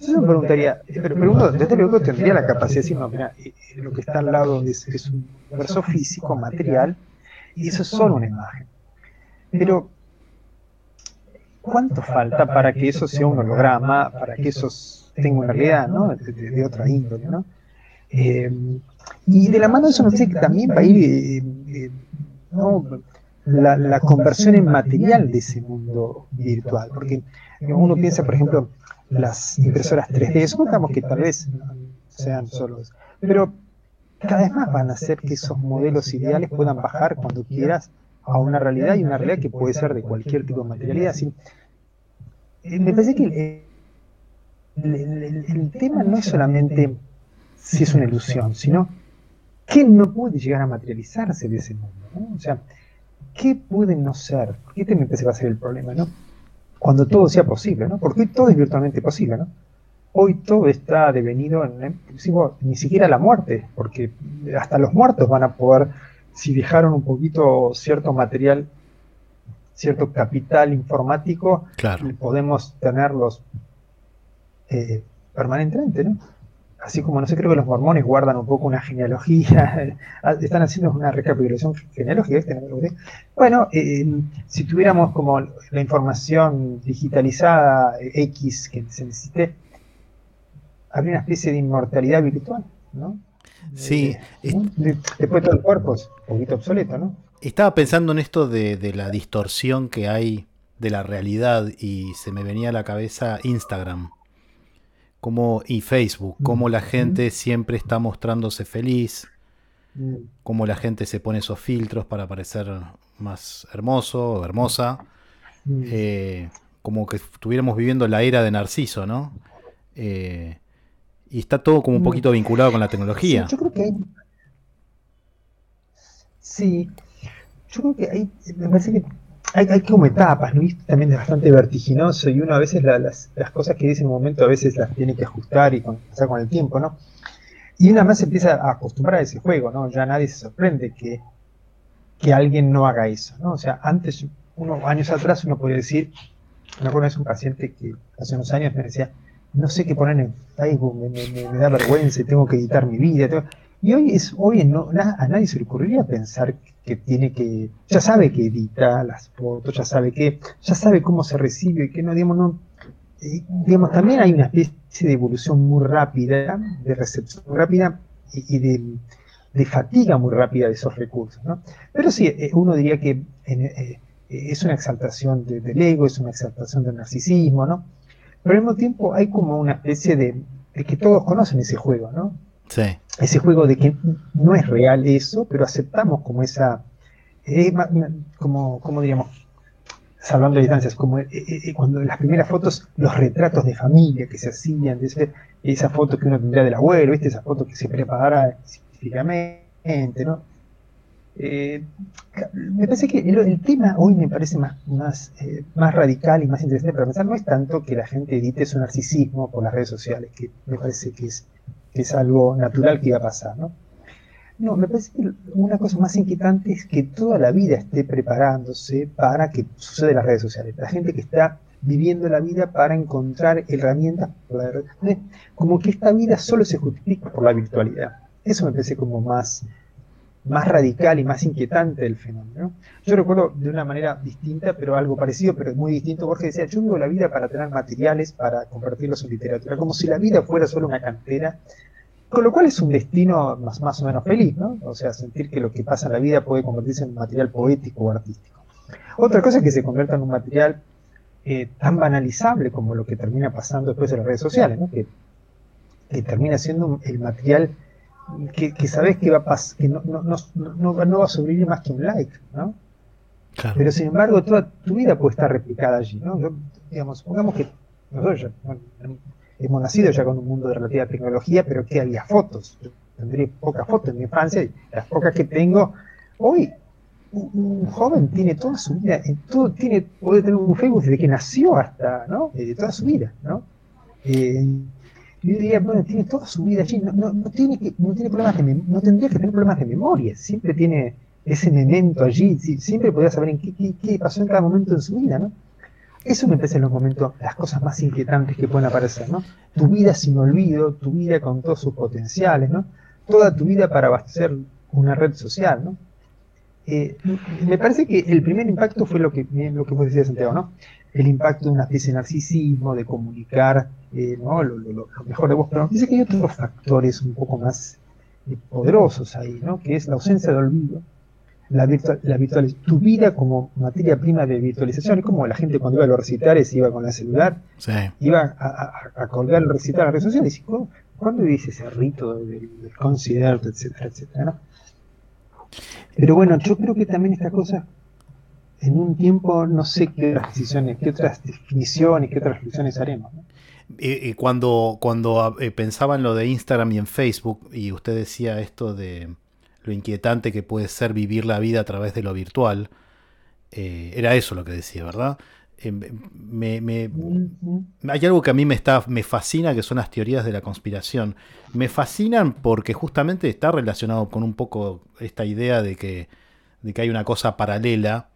Yo me preguntaría, pero, uno desde luego tendría la capacidad de decir, no, mira, eh, lo que está al lado es, un verso físico, material, y eso es solo una imagen. Pero, ¿cuánto falta para que eso sea un holograma, para que eso tenga una realidad, ¿no? De, otra índole, ¿no? Eh, y de la mano de eso, no sé, también va a ir eh, la, la, conversión en material de ese mundo virtual, porque uno piensa, por ejemplo, las impresoras 3D. Supongamos que tal vez sean solo eso. Pero cada vez más van a hacer que esos modelos ideales puedan bajar cuando quieras a una realidad y una realidad que puede ser de cualquier tipo de materialidad. Eh, me parece que el, tema no es solamente si es una ilusión, sino qué no puede llegar a materializarse de ese mundo. O sea, ¿qué puede no ser? Este me parece que va a ser el problema, ¿no? Cuando todo sea posible, ¿no? Porque todo es virtualmente posible, ¿no? hoy todo está devenido en, ni siquiera la muerte, porque hasta los muertos van a poder, si dejaron un poquito cierto material, cierto capital informático, podemos tenerlos eh, permanentemente, ¿no? Así como no sé, creo que los mormones guardan un poco una genealogía, están haciendo una recapitulación genealógica. Bueno, eh, si tuviéramos como la información digitalizada X que se necesite, habría una especie de inmortalidad virtual, ¿no? Sí. Eh, después todo el cuerpo es un poquito obsoleto, ¿no? Estaba pensando en esto de, de la distorsión que hay de la realidad y se me venía a la cabeza Instagram como, y Facebook, cómo la gente siempre está mostrándose feliz, cómo la gente se pone esos filtros para parecer más hermoso o hermosa, eh, como que estuviéramos viviendo la era de Narciso, ¿no? Eh, y está todo como un poquito vinculado con la tecnología. Sí, yo creo que hay... Sí, yo creo que hay, me parece que hay, como etapas, ¿no? También es bastante vertiginoso y uno a veces las, cosas que dice en un momento a veces las tiene que ajustar y con, con el tiempo, ¿no? Y una más se empieza a acostumbrar a ese juego, ¿no? Ya nadie se sorprende que, que alguien no haga eso, ¿no? O sea, antes, unos años atrás uno podría decir, me acuerdo un paciente que hace unos años me decía, no sé qué poner en Facebook, me, da vergüenza, tengo que editar mi vida. Y hoy, es, hoy no, a nadie se le ocurriría pensar que tiene que, ya sabe que edita las fotos, ya sabe que, ya sabe cómo se recibe, que no, digamos, no, eh, digamos, también hay una especie de evolución muy rápida, de recepción muy rápida y, de, fatiga muy rápida de esos recursos, ¿no? Pero sí, eh, uno diría que eh, es una exaltación del ego, es una exaltación del narcisismo, ¿no? Pero al mismo tiempo hay como una especie de, de que todos conocen ese juego, ¿no? Ese juego de que no es real eso, pero aceptamos como esa, eh, como, como diríamos, salvando distancias, como eh, eh, cuando las primeras fotos, los retratos de familia que se hacían, de esa foto que uno tendría del abuelo, ¿viste? esa foto que se prepara científicamente, ¿no? me parece que el, tema hoy me parece más, más, más radical y más interesante para pensar, no es tanto que la gente edite su narcisismo por las redes sociales, que me parece que es es algo natural que iba a pasar, ¿no? No, me parece que una cosa más inquietante es que toda la vida esté preparándose para que suceda en las redes sociales. La gente que está viviendo la vida para encontrar herramientas, como que esta vida solo se justifica por la virtualidad. Eso me parece como más, más radical y más inquietante del fenómeno. Yo recuerdo de una manera distinta, pero algo parecido, pero muy distinto, Jorge decía, yo vivo la vida para tener materiales, para convertirlos en literatura, como si la vida fuera solo una cantera, con lo cual es un destino más, más o menos feliz, ¿no? O sea, sentir que lo que pasa en la vida puede convertirse en material poético o artístico. Otra cosa es que se convierta en un material eh, tan banalizable como lo que termina pasando después en las redes sociales, ¿no? que, que termina siendo el material que, que sabes que va a que no, no, no, no, va a sobrevivir más que un like, ¿no? Pero sin embargo, toda tu vida puede estar replicada allí, ¿no? digamos, supongamos que nosotros ya, hemos nacido ya con un mundo de relativa tecnología, pero que había fotos. Yo tendré pocas fotos en mi infancia, y las pocas que tengo, hoy un, joven tiene toda su vida, todo, tiene, puede tener un Facebook desde que nació hasta, ¿no? De toda su vida, ¿no? Eh, yo diría, bueno, tiene toda su vida allí, no, no, tiene, que, no, tiene problemas de no tendría que tener problemas de memoria, siempre tiene ese memento allí, siempre podría saber en qué, qué, pasó en cada momento de su vida, ¿no? Eso me parece en los momentos las cosas más inquietantes que pueden aparecer, ¿no? Tu vida sin olvido, tu vida con todos sus potenciales, ¿no? Toda tu vida para abastecer una red social, ¿no? Eh, me parece que el primer impacto fue lo que, lo que vos decías, Santiago, ¿no? El impacto de una especie de narcisismo, de comunicar eh, ¿no? lo, mejor de vos, pero parece que hay otros factores un poco más eh, poderosos ahí, ¿no? Que es la ausencia de olvido, la, virtual, la virtual, tu vida como materia prima de virtualización, es como la gente cuando iba a los recitales iba con el celular, iba a, colgar el recital a las redes sociales, y ¿cuándo, dice ese rito del, concierto, etcétera, etcétera, ¿no? Pero bueno, yo creo que también esta cosa, en un tiempo, no sé qué otras decisiones, qué otras definiciones, qué otras reflexiones haremos. Cuando, cuando eh, pensaba en lo de Instagram y en Facebook, y usted decía esto de lo inquietante que puede ser vivir la vida a través de lo virtual, eh, era eso lo que decía, ¿verdad? me, hay algo que a mí me, está, me fascina, que son las teorías de la conspiración. Me fascinan porque justamente está relacionado con un poco esta idea de que, de que hay una cosa paralela,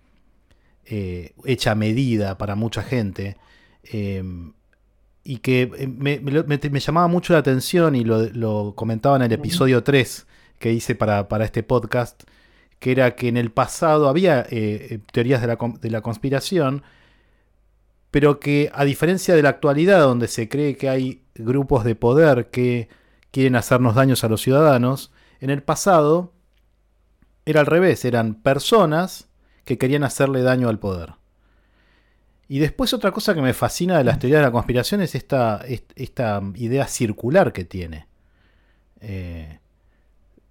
eh, hecha a medida para mucha gente, em, y que eh, me, llamaba mucho la atención y lo, comentaba en el episodio 3 que hice para, para este podcast, que era que en el pasado había eh, teorías de la, de la conspiración, pero que a diferencia de la actualidad, donde se cree que hay grupos de poder que quieren hacernos daños a los ciudadanos, en el pasado era al revés, eran personas que querían hacerle daño al poder. Y después otra cosa que me fascina de las teorías de la conspiración es esta, esta idea circular que tiene. Eh,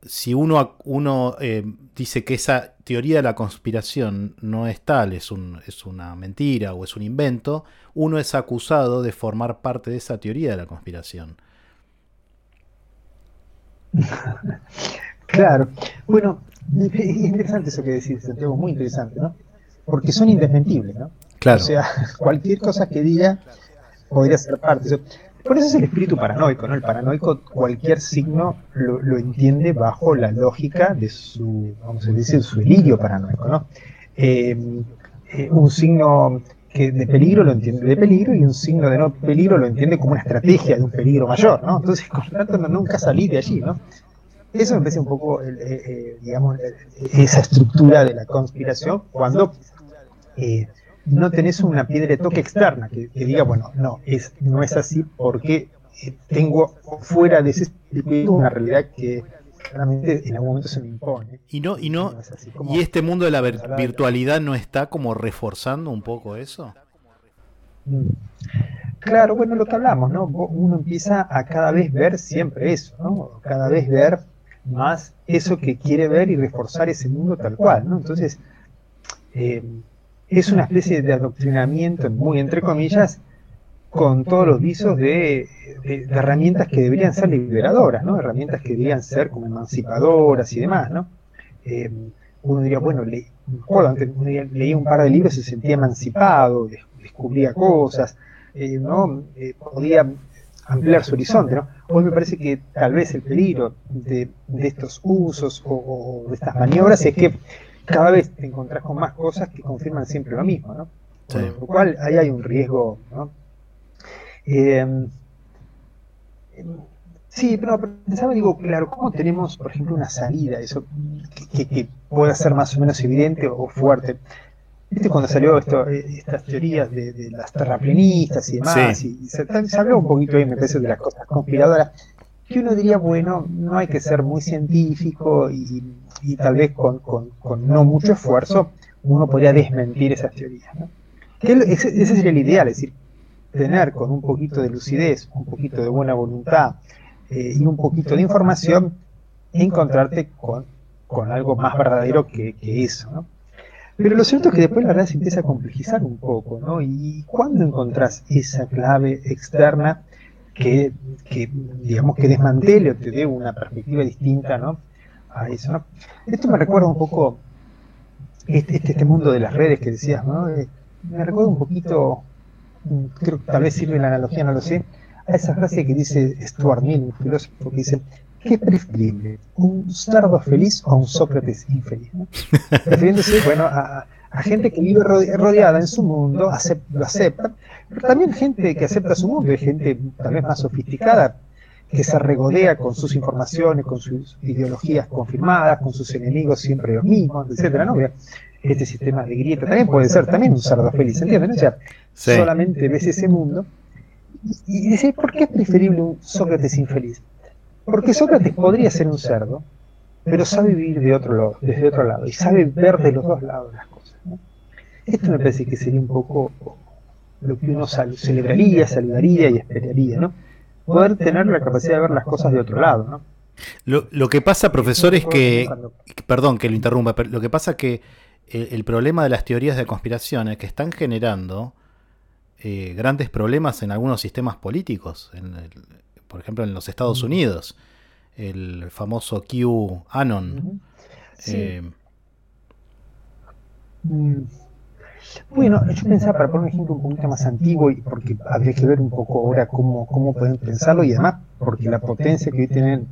si uno, uno eh, dice que esa teoría de la conspiración no es tal, es, un, es una mentira o es un invento, uno es acusado de formar parte de esa teoría de la conspiración. Claro, bueno, interesante eso que decís, Santiago, muy interesante, ¿no? Porque son indesmentibles, ¿no? Claro. O sea, cualquier cosa que diga podría ser parte. Por eso es el espíritu paranoico, ¿no? El paranoico, cualquier signo lo, entiende bajo la lógica de su, vamos a decir, su delirio paranoico, ¿no? Eh, eh, un signo que de peligro lo entiende de peligro y un signo de no peligro lo entiende como una estrategia de un peligro mayor, ¿no? Entonces, con tanto, nunca salí de allí, ¿no? Eso me parece un poco, eh, digamos, esa estructura de la conspiración cuando no tenés una piedra de toque externa que, diga, bueno, no, es, no es así porque eh, tengo fuera de ese circuito una realidad que claramente en algún momento se me impone. Y no, y no, y este mundo de la virtualidad no está como reforzando un poco eso. Mm. Claro, bueno, lo que hablamos, ¿no? Uno empieza a cada vez ver siempre eso, ¿no? Cada vez ver más eso que quiere ver y reforzar ese mundo tal cual, ¿no? Entonces, eh, es una especie de adoctrinamiento, muy entre comillas, con todos los visos de, herramientas que deberían ser liberadoras, ¿no? Herramientas que deberían ser como emancipadoras y demás, ¿no? Eh, uno diría, bueno, le, antes leía un par de libros y se sentía emancipado, descubría cosas, eh, ¿no? Podía ampliar su horizonte, ¿no? Hoy me parece que tal vez el peligro de, estos usos o, de estas maniobras es que cada vez te encontrás con más cosas que confirman siempre lo mismo, ¿no? Lo cual ahí hay un riesgo, ¿no? Eh, sí, pero pensaba, digo, claro, ¿cómo tenemos, por ejemplo, una salida, eso que, pueda ser más o menos evidente o fuerte? ¿Viste cuando salió esto, eh, estas teorías de, las terraplenistas y demás? Y se, habló un poquito ahí, me parece, de las cosas conspiradoras, que uno diría, bueno, no hay que ser muy científico y y tal vez con, no mucho esfuerzo uno podría desmentir esas teorías. ¿no? ese, sería el ideal, es decir, tener con un poquito de lucidez, un poquito de buena voluntad eh, y un poquito de información, encontrarte con, algo más verdadero que, eso. ¿no? Pero lo cierto es que después la verdad se empieza a complejizar un poco, ¿no? Y cuando encontrás esa clave externa que, que, digamos, que desmantele o te dé una perspectiva distinta, ¿no? eso. Esto me recuerda un poco este, este, este, mundo de las redes que decías, ¿no? Eh, me recuerda un poquito, mm, creo que tal vez sirve la analogía, no lo sé, a esa frase que dice Stuart Mill, un filósofo, que dice, ¿qué es preferible? ¿Un sardo feliz o un Sócrates infeliz? Refiriéndose, bueno, a, gente que vive rodeada en su mundo, lo acepta, pero también gente que acepta su mundo, hay gente tal vez más sofisticada, que se regodea con sus informaciones, con sus ideologías confirmadas, con sus enemigos siempre los mismos, etcétera, ¿no? Este sistema de grieta también puede ser también un sardo feliz, ¿entienden? O sea, solamente ves ese mundo y, dices, ¿por qué es preferible un Sócrates infeliz? Porque Sócrates podría ser un cerdo, pero sabe vivir de otro lado, desde otro lado, y sabe ver de los dos lados las cosas. Esto me parece que sería un poco lo que uno celebraría, saludaría y esperaría, ¿no? poder tener la capacidad de ver las cosas de otro lado, ¿no? Lo, que pasa, profesor, es que, perdón que lo interrumpa, pero lo que pasa es que el, problema de las teorías de conspiración es que están generando eh, grandes problemas en algunos sistemas políticos, por ejemplo en los Estados Unidos, el famoso QAnon. Eh, mm. Bueno, yo pensaba, para poner un ejemplo un poquito más antiguo, y porque habría que ver un poco ahora cómo, cómo pueden pensarlo, y además porque la potencia que hoy tienen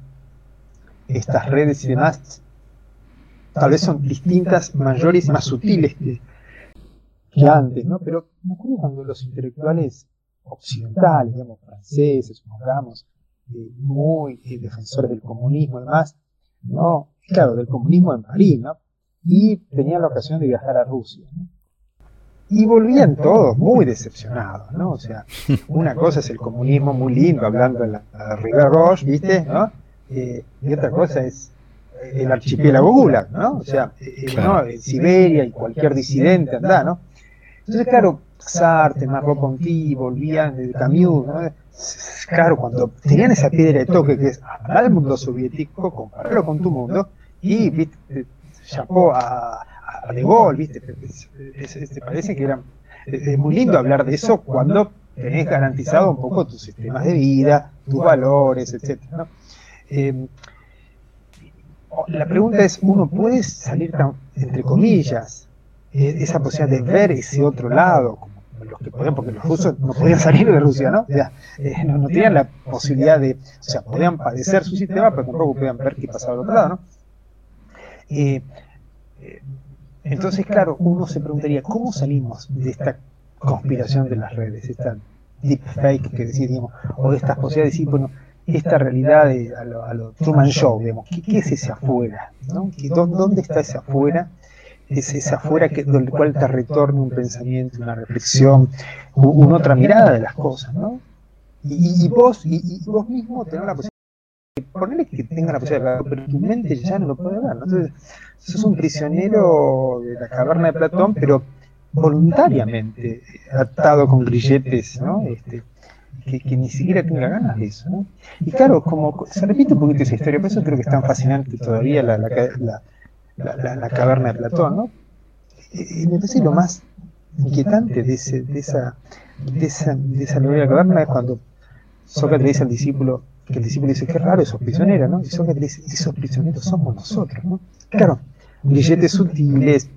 estas redes y demás, tal vez son distintas, mayores y más sutiles que, que antes, ¿no? Pero me acuerdo cuando los intelectuales occidentales, digamos, franceses, supongamos, eh, muy eh, defensores del comunismo, además, ¿no? Claro, del comunismo en París, ¿no? Y tenían la ocasión de viajar a Rusia, ¿no? Y volvían todos muy decepcionados, ¿no? O sea, una cosa es el comunismo muy lindo, hablando en la, River Roche, ¿viste? ¿no? Eh, y otra cosa es el archipiélago Gulag, ¿no? O sea, ¿no? en Siberia y cualquier disidente anda, ¿no? Entonces, claro, Sartre, Merleau-Ponty, volvían de Camus, ¿no? claro, cuando tenían esa piedra de toque que es hablar del mundo soviético, compararlo con tu mundo, y viste, llamó a, a De Gaulle, viste, te parece que era muy lindo hablar de eso cuando tenés garantizado un poco tus sistemas de vida, tus valores, etc. Em, la pregunta es, ¿uno puede salir tan, entre comillas, eh, esa posibilidad de ver ese otro lado, los que podían, porque los rusos no podían salir de Rusia, ¿no? Eh, no, tenían la posibilidad de, o sea, podían padecer su sistema, pero tampoco podían ver qué pasaba al otro lado, ¿no? Eh, eh, entonces, claro, uno se preguntaría, ¿cómo salimos de esta conspiración de las redes, esta deepfake que decía, digamos, o de estas posibilidades de decir, bueno, esta realidad de, a, lo, Truman Show, digamos, ¿qué, es ese afuera? ¿no? ¿Dónde está ese afuera? Es ese afuera que, del cual te retorna un pensamiento, una reflexión, una otra mirada de las cosas, ¿no? Y, vos, y, vos mismo tenés la posibilidad de ponerle que tenga la posibilidad de pero tu mente ya no lo puede ver, ¿no? Entonces, sos un prisionero de la caverna de Platón, pero voluntariamente atado con grilletes, ¿no? Este, que, ni siquiera tenga ganas de eso. ¿no? Y claro, como se repite un poquito esa historia, por eso creo que es tan fascinante todavía la, la, la, caverna de Platón, ¿no? Y me parece lo más inquietante de, ese, de, esa, de, esa, de esa novela caverna es cuando Sócrates dice al discípulo, que el discípulo dice, qué raro esos prisioneros, ¿no? Y Sócrates dice, esos prisioneros somos nosotros, ¿no? Claro, grilletes sutiles,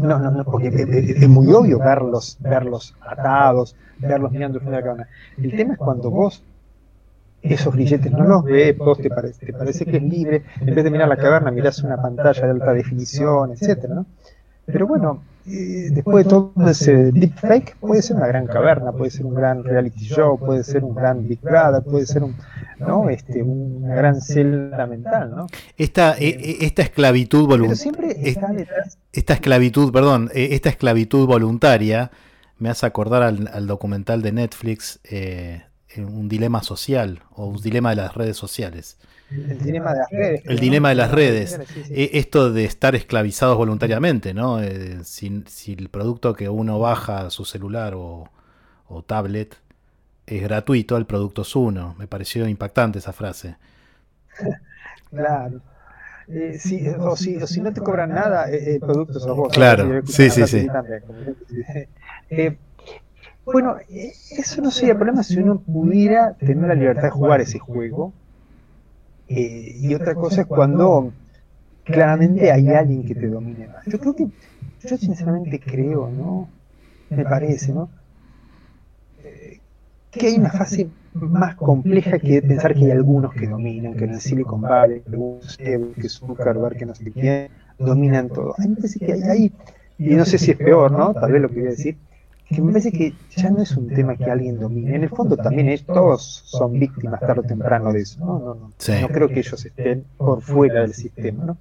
no, no, no, porque es, muy obvio verlos, verlos atados, verlos mirando el de la caverna. El tema es cuando vos esos grilletes no los ves, vos te parece, te parece que es libre, en vez de mirar la caverna mirás una pantalla de alta definición, etcétera, ¿no? Pero bueno, eh, después de todo ese deepfake, puede ser una gran caverna, puede ser un gran reality show, puede ser un gran Big Brother, puede ser un, ¿no? este, una gran celda mental, ¿no? Esta, e, e, esta esclavitud voluntaria. Esta esclavitud, perdón, e, esta esclavitud voluntaria me hace acordar al, documental de Netflix eh, un dilema social o un dilema de las redes sociales. El dilema de las redes. El dilema de las redes. E, esto de estar esclavizados voluntariamente, ¿no? Eh, si, el producto que uno baja a su celular o, tablet es gratuito, el producto es uno. Me pareció impactante esa frase. Claro. Eh, si, o, si, o, si, no te cobran nada, eh, el producto es vos. Claro, sí, sí, sí. Bueno, eh, eso no sería problema si uno pudiera tener la libertad de jugar ese juego. Eh, y otra cosa es cuando claramente hay alguien que te domine más. Yo creo que, yo sinceramente creo, ¿no? Me parece, ¿no? Eh, que hay una fase más compleja que pensar que hay algunos que dominan, que en el Silicon Valley, que Zuckerberg, que no sé quién, dominan todo. A mí me parece que hay, y no sé si es peor, ¿no? Tal vez lo que voy a decir, que me parece que ya no es un tema que alguien domine. En el fondo también es, todos son víctimas tarde o temprano de eso. No, no, no. no creo que ellos estén por fuera del sistema. ¿no?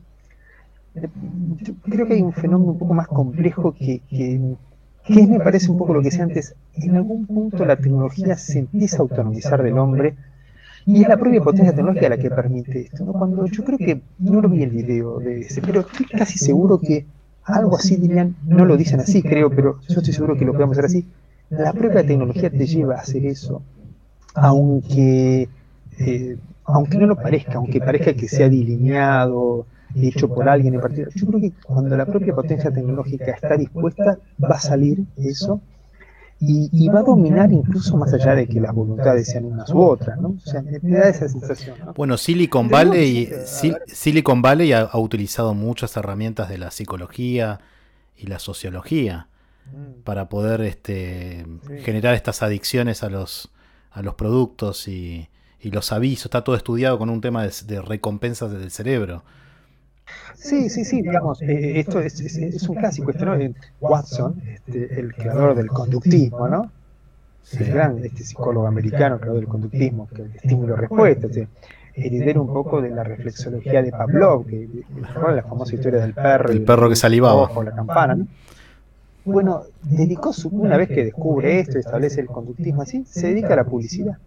creo que hay un fenómeno un poco más complejo que, que, que me parece un poco lo que decía antes. En algún punto la tecnología se empieza a autonomizar del hombre y es la propia potencia tecnológica la que permite esto. ¿no? Cuando yo creo que, no lo vi el video de ese, pero estoy casi seguro que algo así dirían, no lo dicen así, creo, pero yo estoy seguro que lo podemos hacer así. La propia tecnología te lleva a hacer eso, aunque, eh, aunque no lo parezca, aunque parezca que sea delineado, hecho por alguien en particular. Yo creo que cuando la propia potencia tecnológica está dispuesta, va a salir eso y, va a dominar incluso más allá de que las voluntades sean unas u otras, ¿no? O sea, me, da esa sensación. Bueno, Silicon Valley, Silicon Valley ha, utilizado muchas herramientas de la psicología y la sociología mm. para poder este, generar estas adicciones a los, a los productos y, los avisos. Está todo estudiado con un tema de, recompensas del cerebro. Sí, sí, sí, digamos, eh, esto es, es, un clásico, esto no Watson, este, el creador del conductismo, ¿no? El gran este psicólogo americano, creador del conductismo, que el estímulo-respuesta, heredero un poco de la reflexología de Pavlov, que, la famosa historia del perro. El perro que salivaba. O la campana, ¿no? Bueno, dedicó su, una vez que descubre esto y establece el conductismo así, se dedica a la publicidad.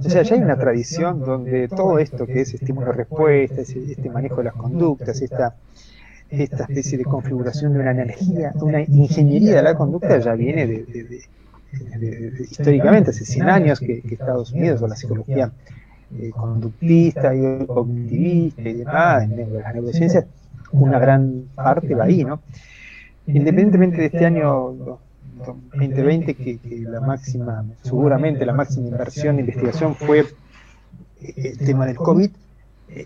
Sea, ya hay una tradición donde todo esto que es estímulo-respuesta, este manejo de las conductas, esta, esta especie de configuración de una energía, una ingeniería de la conducta ya viene de, históricamente, hace 100 años que, Estados Unidos o la psicología eh, conductista y cognitivista y demás, en las neurociencias, una gran parte va ahí, ¿no? Independientemente de este año 2020, que, la máxima, seguramente la máxima inversión de investigación fue eh, el tema del COVID,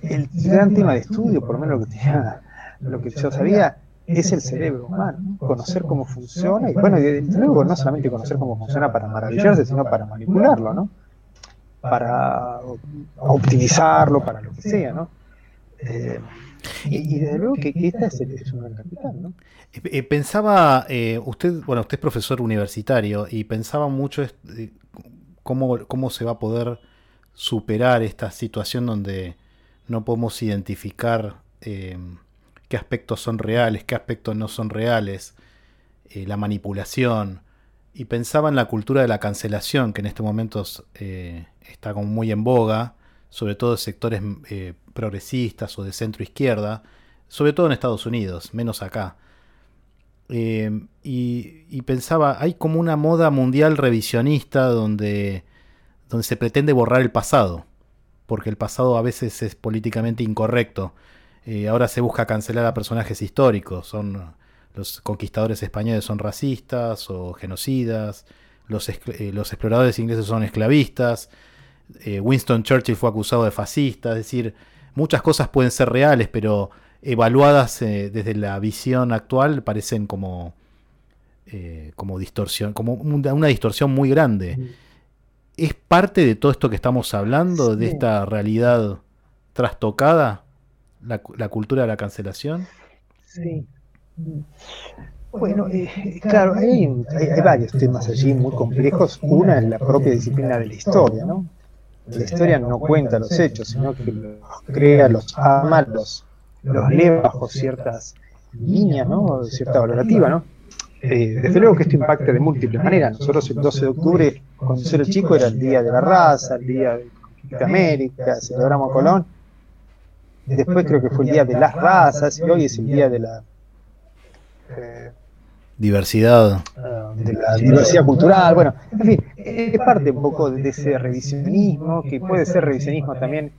el gran tema de estudio, por lo menos lo que, tenía, lo que yo sabía, es el cerebro humano, conocer cómo funciona, y bueno, luego no solamente conocer cómo funciona para maravillarse, sino para manipularlo, ¿no? Para optimizarlo, para lo que sea, ¿no? Eh, y, desde luego que, esta es, un gran capital, ¿no? Eh, eh, pensaba, eh, usted, bueno, usted es profesor universitario y pensaba mucho cómo, cómo se va a poder superar esta situación donde no podemos identificar qué aspectos son reales, qué aspectos no son reales, la manipulación. Y pensaba en la cultura de la cancelación, que en estos momentos está como muy en boga, sobre todo en sectores progresistas o de centro izquierda, sobre todo en Estados Unidos, menos acá. Eh, y, pensaba, hay como una moda mundial revisionista donde, donde se pretende borrar el pasado, porque el pasado a veces es políticamente incorrecto. Eh, ahora se busca cancelar a personajes históricos, son los conquistadores españoles son racistas o genocidas, los, eh, los exploradores ingleses son esclavistas, Winston Churchill fue acusado de fascista, es decir, muchas cosas pueden ser reales, pero evaluadas eh, desde la visión actual parecen como, eh, como distorsión, como una, distorsión muy grande. ¿Es parte de todo esto que estamos hablando, de esta realidad trastocada, la, cultura de la cancelación? Sí. Bueno, eh, claro, hay, hay, varios temas allí muy complejos. Una es la propia disciplina de la historia, ¿no? La historia no cuenta los hechos, sino que los crea, los ama, los, los lee bajo ciertas líneas, ¿no? Cierta valorativa, ¿no? Eh, desde luego que esto impacta de múltiples maneras. Nosotros el 12 de octubre, cuando yo era chico, era el Día de la Raza, el Día de América, celebramos Colón. Después creo que fue el Día de las Razas y hoy es el Día de la... Eh, diversidad. De la diversidad cultural, bueno, en fin, es parte un poco de ese revisionismo, que puede ser revisionismo también,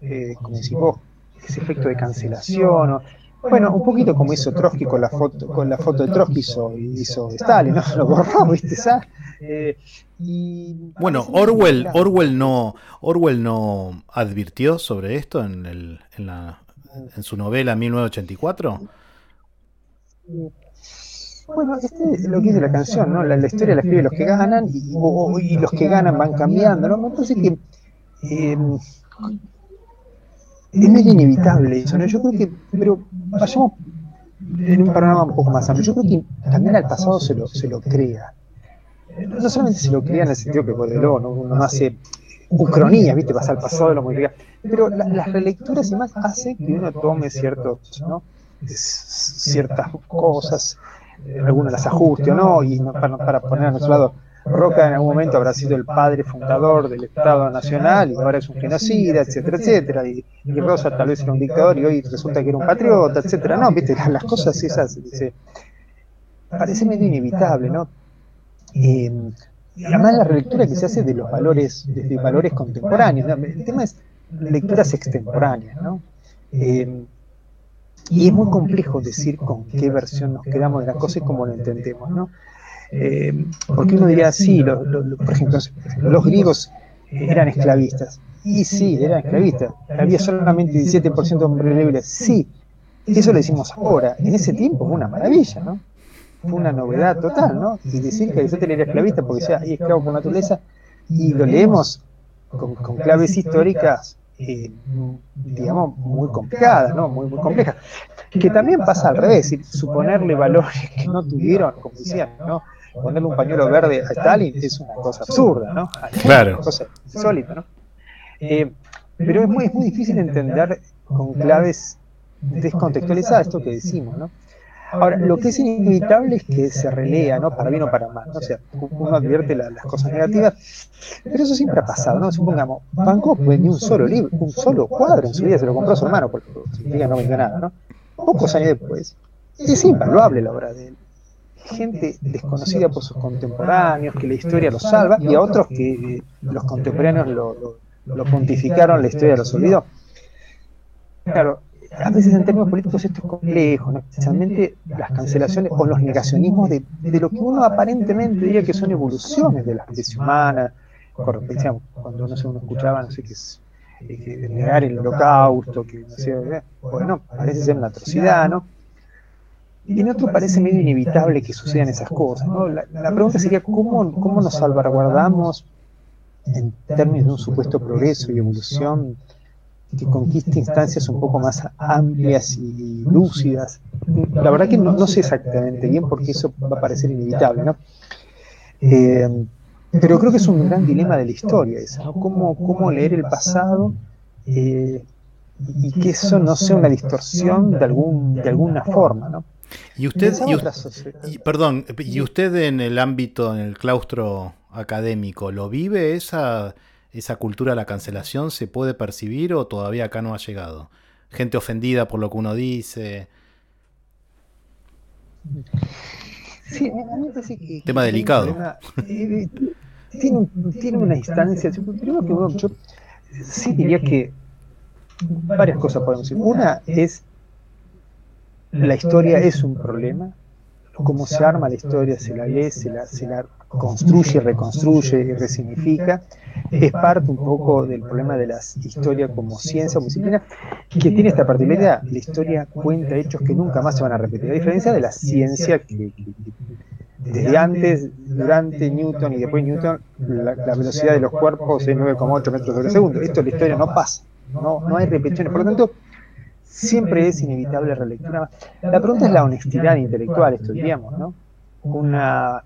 eh, como decís vos, ese efecto de cancelación, bueno, un poquito como hizo Trotsky con la foto, con la foto de Trotsky hizo, hizo Stalin, ¿no? Lo borró, ¿viste? Eh, y bueno, Orwell, Orwell no, Orwell no advirtió sobre esto en, el, en, la, en su novela 1984. Bueno, este es lo que dice la canción, ¿no? La, historia la escriben los que ganan y, los que ganan van cambiando, ¿no? Me parece que eh, es medio inevitable eso, ¿no? Yo creo que, pero vayamos en un panorama un poco más amplio. Yo creo que también al pasado se lo, se lo crea. No solamente se lo crea en el sentido que, bueno, ¿no? uno hace ucronías, ¿viste? Vas al pasado lo modifica. Pero las relecturas y más hace que uno tome ciertos, ¿no? ciertas cosas algunos las ajuste o no, y para, para poner a nuestro lado, Roca en algún momento habrá sido el padre fundador del Estado Nacional y ahora es un genocida, etcétera, etcétera, y, Rosa tal vez era un dictador y hoy resulta que era un patriota, etcétera, no, viste, las cosas esas, parece medio inevitable, ¿no? y además la relectura que se hace de los valores, desde valores contemporáneos, el tema es lecturas extemporáneas, ¿no? Eh, y es muy complejo decir con qué versión nos quedamos de la cosa y cómo lo entendemos, ¿no? Eh, porque uno diría, sí, por ejemplo, los griegos eran esclavistas. Y sí, eran esclavistas. Había solamente 17% de hombres libres. Sí, eso lo decimos ahora. En ese tiempo fue una maravilla, ¿no? fue una novedad total, ¿no? Y decir que Aristóteles era esclavista porque y esclavo por naturaleza, y lo leemos con, claves históricas, eh, digamos, muy complicadas, ¿no? Muy, muy complejas. Que también pasa al revés, suponerle valores que no tuvieron, como decían, ¿no? Ponerle un pañuelo verde a Stalin es una cosa absurda, ¿no? Claro. Una cosa insólita, ¿no? Eh, pero es muy, es muy difícil entender con claves descontextualizadas esto que decimos, ¿no? Ahora, lo que es inevitable es que se relea, ¿no? Para bien o para mal, ¿no? O sea, uno advierte las cosas negativas, pero eso siempre ha pasado, ¿no? Supongamos, Van Gogh vendió un solo libro, un solo cuadro en su vida, se lo compró a su hermano, porque significa no vendió nada, ¿no? Pocos años después, es invaluable la obra de él. Gente desconocida por sus contemporáneos, que la historia lo salva, y a otros que los contemporáneos lo, lo pontificaron, la historia los olvidó. Claro, a veces en términos políticos esto es complejo, especialmente las cancelaciones o los negacionismos de, lo que uno aparentemente diría que son evoluciones de la especie humana. Cuando no sé, uno escuchaba, no sé qué es, eh, negar el holocausto, que no sé, eh, bueno, parece ser una atrocidad, ¿no? Y en otro parece medio inevitable que sucedan esas cosas, ¿no? La, la pregunta sería, ¿cómo, ¿cómo nos salvaguardamos en términos de un supuesto progreso y evolución que conquiste instancias un poco más amplias y lúcidas. La verdad que no, sé exactamente bien porque eso va a parecer inevitable, ¿no? Eh, pero creo que es un gran dilema de la historia eso, ¿no? Cómo, leer el pasado eh, y que eso no sea una distorsión de, algún, de alguna forma, ¿no? Y usted, y, perdón, y usted en el ámbito, en el claustro académico, ¿lo vive esa esa cultura de la cancelación se puede percibir o todavía acá no ha llegado? Gente ofendida por lo que uno dice. Sí, me que. Tema delicado. Eh, tiene, tiene, una instancia. Primero que yo sí diría que varias cosas podemos decir. Una es la historia es un problema. Cómo se arma la historia, se la lee, se la, construye, reconstruye y resignifica, es parte un poco del problema de la historia como ciencia o disciplina, que tiene esta particularidad. La historia cuenta hechos que nunca más se van a repetir, a diferencia de la ciencia que, desde antes, durante Newton y después Newton, la, velocidad de los cuerpos es 9,8 metros sobre segundo. Esto en la historia no pasa, no, no hay repeticiones. Por lo tanto, siempre es inevitable relectura. La pregunta es la honestidad intelectual, esto diríamos, ¿no? Una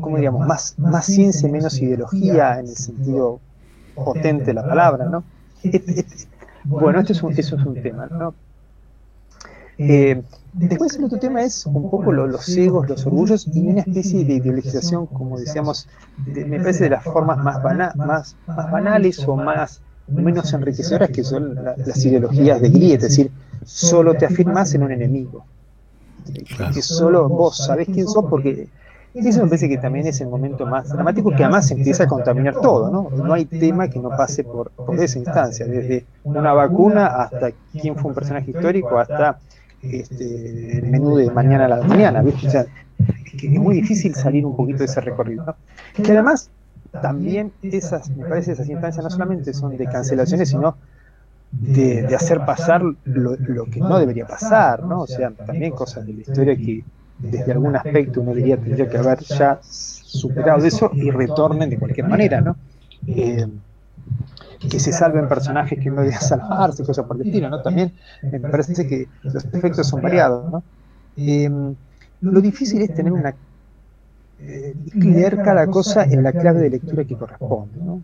¿cómo diríamos? Más, más ciencia menos ideología en el sentido potente de la palabra, ¿no? bueno, este es un, eso es un tema, ¿no? Eh, después el otro tema es un poco los egos, los orgullos y una especie de ideologización, como decíamos, me parece de las formas más, más, más banales o más menos enriquecedoras que son las ideologías de Gris, es decir, solo te afirmas en un enemigo. Que solo vos sabés quién sos porque eso me parece que también es el momento más dramático que además empieza a contaminar todo, ¿no? No hay tema que no pase por, esa instancia, desde una vacuna hasta quién fue un personaje histórico, hasta este, el menú de mañana a la mañana, ¿viste? O sea, es muy difícil salir un poquito de ese recorrido, ¿no? Que además también esas, me parece esas instancias no solamente son de cancelaciones, sino de, hacer pasar lo, que no debería pasar, ¿no? O sea, también cosas de la historia que desde algún aspecto uno diría tendría que haber ya superado eso y retornen de cualquier manera, ¿no? Eh, que se salven personajes que no debían salvarse, cosas por el estilo, ¿no? También me parece que los efectos son variados, ¿no? Eh, lo difícil es tener una eh, leer cada cosa en la clave de lectura que corresponde, ¿no?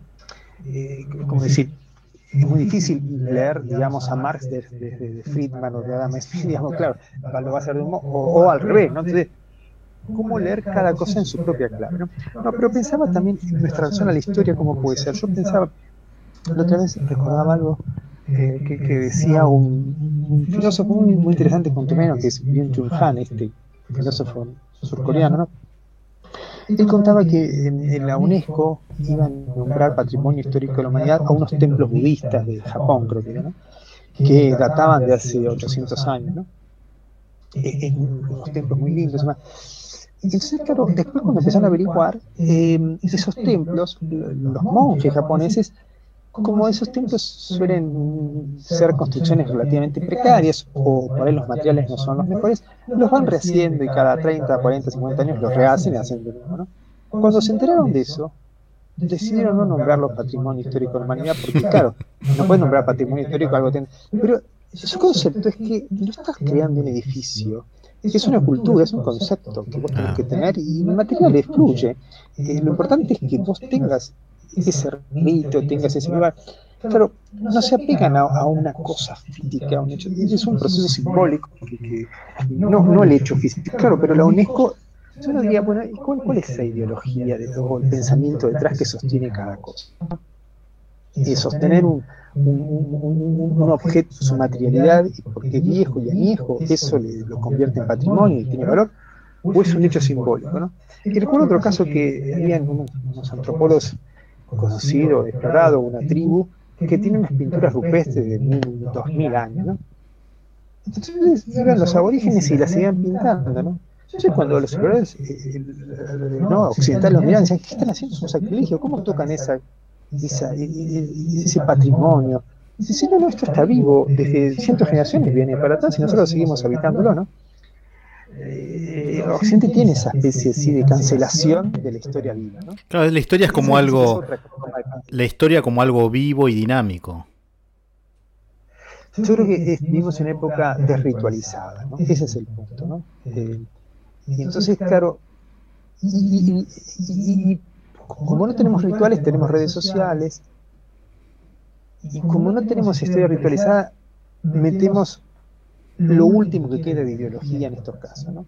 como decir, es muy difícil leer, digamos, a Marx desde Friedman o de Adam Smith, digamos, claro, lo va a hacer de un modo, o, al revés, ¿no? Entonces, ¿cómo leer cada cosa en su propia clave? ¿no? pero pensaba también en nuestra relación a la historia, ¿cómo puede ser? Yo pensaba, la otra vez recordaba algo eh, que, decía un, filósofo muy, interesante con menos, que es Byung-Chul Han, este filósofo surcoreano, ¿no? Él contaba que en, la UNESCO iban a nombrar Patrimonio Histórico de la Humanidad a unos templos budistas de Japón, creo que era, ¿no? que databan de hace 800 años, ¿no? En unos templos muy lindos. Entonces, claro, después cuando empezaron a averiguar, eh, esos templos, los monjes japoneses como esos templos suelen ser construcciones relativamente precarias o por ahí los materiales no son los mejores, los van rehaciendo y cada 30, 40, 50 años los rehacen y hacen de nuevo. ¿no? Cuando se enteraron de eso, decidieron no nombrarlo patrimonio histórico de la humanidad, porque claro, no puedes nombrar patrimonio histórico algo ten... pero su concepto es que no estás creando un edificio, es una cultura, es un concepto que vos tenés que tener y el material fluye. Eh, lo importante es que vos tengas ese rito, tengas ese lugar. Claro, no se apegan a, una cosa física, a un hecho, es un proceso simbólico, no, no el hecho físico. Claro, pero la UNESCO yo diría, bueno, ¿cuál, es esa ideología de, el pensamiento detrás que sostiene cada cosa? Y sostener un, objeto, su materialidad, porque es viejo y añejo, eso lo convierte en patrimonio y tiene valor, o es un hecho simbólico. ¿no? Y recuerdo otro caso que habían unos, antropólogos conocidos, explorados, una tribu, que tiene unas pinturas rupestres de mil, dos mil años. ¿no? Entonces iban los aborígenes y las seguían pintando. ¿no? Entonces, cuando los exploradores eh, no, occidentales lo miran, decían, ¿qué están haciendo? Es un sacrilegio, ¿cómo tocan e, e, e, ese patrimonio? Dice, no, no, esto está vivo, desde cientos de generaciones viene para atrás y nosotros seguimos habitándolo, ¿no? Eh, Occidente tiene esa especie así de cancelación de la historia viva, ¿no? Claro, la historia es como algo, la historia como algo vivo y dinámico. Yo creo que vivimos en época desritualizada, ¿no? Ese es el punto, ¿no? Eh, y entonces, claro, y, como no tenemos rituales, tenemos redes sociales, y como no tenemos historia ritualizada, metemos lo último que queda de ideología en estos casos, ¿no?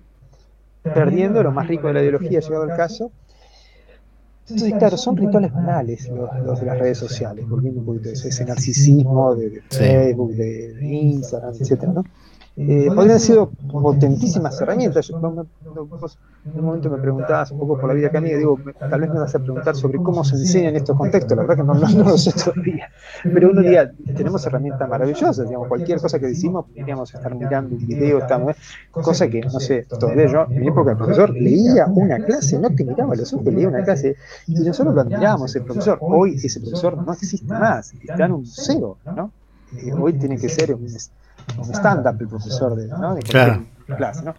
Perdiendo lo más rico de la ideología, llegado el caso. Entonces, claro, son rituales banales los, de las redes sociales, volviendo un poquito de ese narcisismo de, Facebook, de, de Instagram, etcétera, ¿no? Eh, podrían haber sido potentísimas herramientas. Yo, en un momento me preguntabas un poco por la vida que a mí, digo, tal vez me vas a preguntar sobre cómo se enseña en estos contextos, la verdad que no, no, lo sé todavía. Pero uno día tenemos herramientas maravillosas, digamos, cualquier cosa que decimos, podríamos estar mirando un video, estamos, cosa que, no sé, todavía yo, en mi época el profesor leía una clase, no te miraba los ojos, leía una clase, y nosotros lo admirábamos, el profesor, hoy ese profesor no existe más, está en un museo, ¿no? Eh, hoy tiene que ser un un stand-up el profesor de, ¿no? clase, ¿no?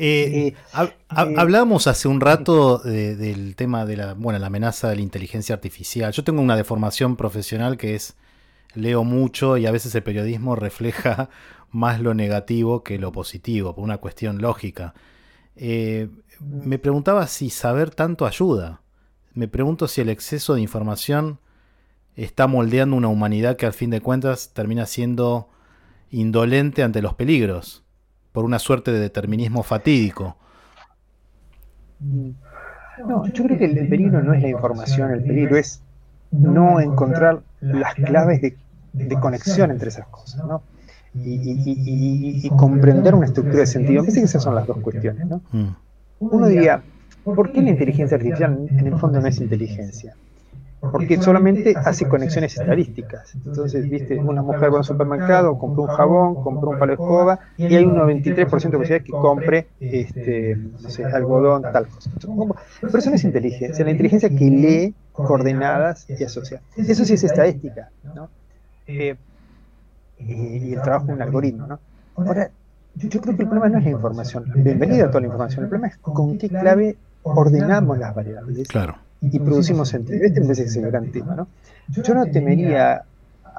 Eh, eh, eh, hablamos hace un rato del tema de la, bueno, la amenaza de la inteligencia artificial. Yo tengo una deformación profesional que es leo mucho y a veces el periodismo refleja más lo negativo que lo positivo, por una cuestión lógica. me preguntaba si saber tanto ayuda. Me pregunto si el exceso de información está moldeando una humanidad que al fin de cuentas termina siendo indolente ante los peligros, por una suerte de determinismo fatídico. No, yo creo que el, peligro no es la información, el peligro es no encontrar las claves de, conexión entre esas cosas, ¿no? Y, comprender una estructura de sentido. Me que esas son las dos cuestiones, ¿no? Mm. Uno diría, ¿por qué la inteligencia artificial en el fondo no es inteligencia? Porque solamente hace conexiones estadísticas. Entonces, viste, una mujer va al supermercado, compró un jabón, compró un palo de escoba, y hay un 93% de posibilidades que compre este, no sé, algodón, tal cosa. Pero eso no es inteligencia, la inteligencia que lee coordenadas y asocia. Eso sí es estadística, ¿no? Eh, y el trabajo de un algoritmo, ¿no? Ahora, yo creo que el problema no es la información, bienvenida a toda la información, el problema es con qué clave ordenamos las variables. Claro y producimos sentido. Este me es el gran tema, ¿no? Yo no temería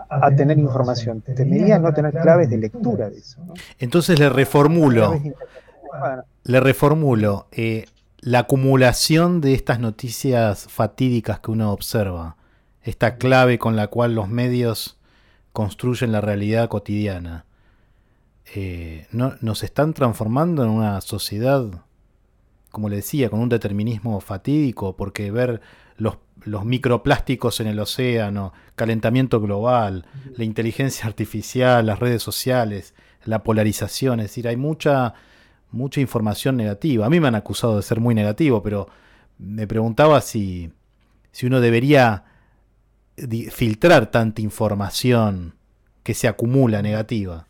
a tener información, temería no tener claves de lectura de eso. Entonces le reformulo, le reformulo, eh, la acumulación de estas noticias fatídicas que uno observa, esta clave con la cual los medios construyen la realidad cotidiana, eh, no, nos están transformando en una sociedad como le decía, con un determinismo fatídico, porque ver los, microplásticos en el océano, calentamiento global, la inteligencia artificial, las redes sociales, la polarización, es decir, hay mucha, mucha información negativa. A mí me han acusado de ser muy negativo, pero me preguntaba si, si uno debería filtrar tanta información que se acumula negativa.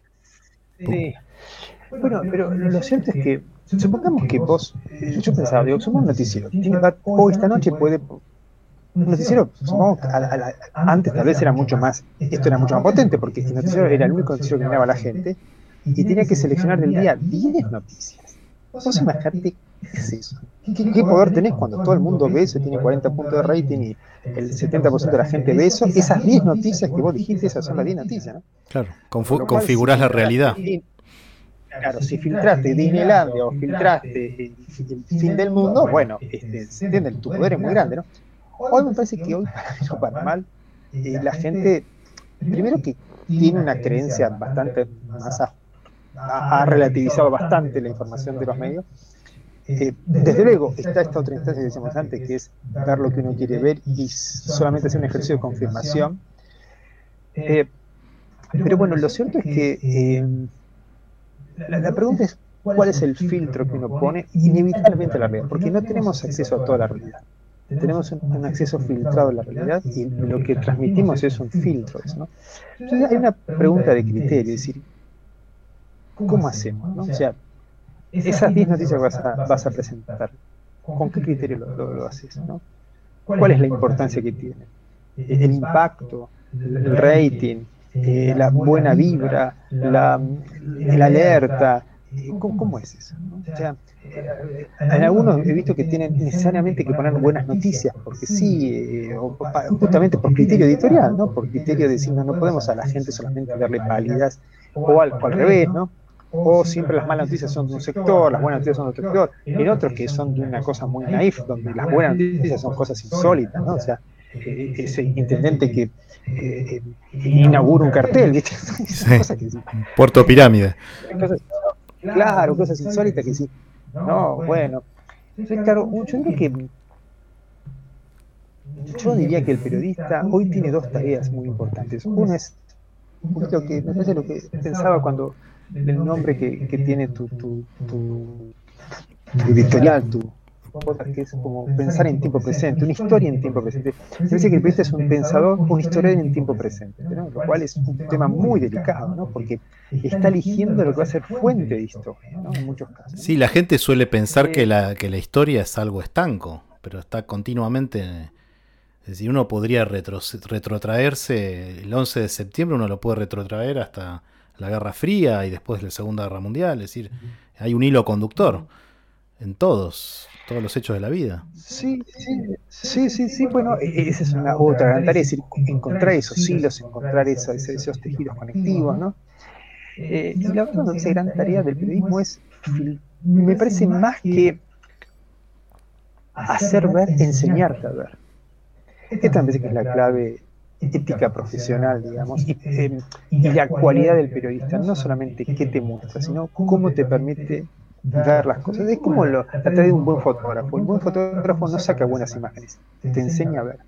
Bueno, pero lo cierto es que Supongamos que vos, yo pensaba, digo, somos un noticiero, hoy esta noche puede un noticiero, supongo que antes tal vez era mucho más, esto era mucho más potente, porque el noticiero era el único noticiero que miraba a la gente y tenía que seleccionar del día 10 noticias. Vos imagínate qué es eso. ¿Qué, poder tenés cuando todo el mundo ve eso, tiene 40 puntos de rating y el 70% de la gente ve eso? Esas 10 noticias que vos dijiste, esas son las 10 noticias, ¿no? Claro, configurás la realidad. Claro, si filtraste Disneylandia o filtraste el fin del mundo, bueno, este, se entiende, tu poder es muy grande, ¿no? Hoy me parece que hoy, para para mal, eh, la gente, primero que tiene una creencia bastante más, ha, relativizado bastante la información de los medios. Eh, desde luego está esta otra instancia que decíamos antes, que es ver lo que uno quiere ver y solamente hacer un ejercicio de confirmación. Eh, pero bueno, lo cierto es que la, pregunta es cuál es el filtro que uno pone inevitablemente la realidad, porque no tenemos acceso a toda la realidad. Tenemos un, acceso filtrado a la realidad y lo que transmitimos es un filtro. ¿no? Entonces hay una pregunta de criterio, es decir, ¿cómo hacemos? ¿no? O sea, esas 10 noticias que vas a, vas a, presentar, ¿con qué criterio lo, haces? ¿no? ¿Cuál es la importancia que tiene? El impacto, el rating, eh, la buena vibra, la, alerta. Eh, ¿Cómo, es eso? O sea, eh, en algunos he visto que tienen necesariamente que poner buenas noticias, porque sí, justamente por criterio editorial, ¿no? Por criterio de decir, no, no podemos a la gente solamente darle pálidas, o al, revés, ¿no? O siempre las malas noticias son de un sector, las buenas noticias son de otro sector, en otros que son de una cosa muy naif, donde las buenas noticias son cosas insólitas, ¿no? O sea, ese intendente que eh, inaugura un cartel, ¿viste? Puerto Pirámide. claro, cosas insólitas que sí. No, bueno. Entonces, claro, yo creo que. Yo diría que el periodista hoy tiene dos tareas muy importantes. Uno es poquito que me parece lo que pensaba cuando el nombre que, que tiene tu, tu, tu, tu editorial, tu, que es como pensar en tiempo presente, una historia en tiempo presente. Se dice que el periodista es un pensador, un historiador en tiempo presente, lo cual es un tema muy delicado, ¿no? porque está eligiendo lo que va a ser fuente de historia, ¿no? en muchos casos. Sí, la gente suele pensar que la, que la historia es algo estanco, pero está continuamente... Es decir, uno podría retrotraerse, el 11 de septiembre uno lo puede retrotraer hasta la Guerra Fría y después la Segunda Guerra Mundial, es decir, hay un hilo conductor en todos todos los hechos de la vida. Sí, sí, sí, sí, bueno, e-, esa es una otra gran tarea, es encontrar esos hilos, encontrar esos, esos tejidos conectivos, ¿no? Eh, y la otra gran tarea del periodismo es, me parece más que hacer ver, enseñarte a ver. Esta me parece que es la clave ética profesional, digamos, eh, y, la cualidad del periodista, no solamente qué te muestra, sino cómo te permite ver las cosas. Es como lo, tarea de un buen fotógrafo. Un buen fotógrafo no saca buenas imágenes, te enseña a ver.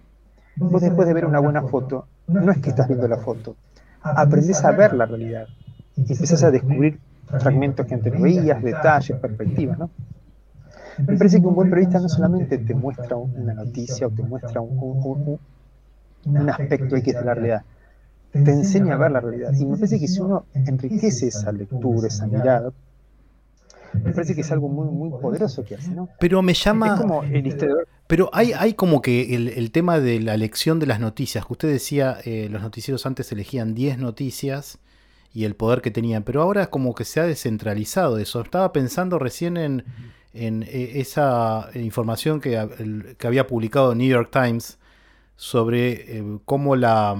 Vos después de ver una buena foto, no es que estás viendo la foto, aprendes a ver la realidad. y empiezas a descubrir fragmentos que antes no veías, detalles, perspectivas, ¿no? Me parece que un buen periodista no solamente te muestra una noticia o te muestra un, un aspecto X de la realidad, te enseña a ver la realidad. Y me parece que si uno enriquece esa lectura, esa mirada, me parece que es algo muy, muy poderoso que hace, ¿no? Pero me llama... Pero hay, hay como que el, tema de la elección de las noticias, que usted decía, eh, los noticieros antes elegían 10 noticias y el poder que tenían, pero ahora es como que se ha descentralizado eso. Estaba pensando recién en, en eh, esa información que, que, había publicado New York Times sobre eh, cómo la,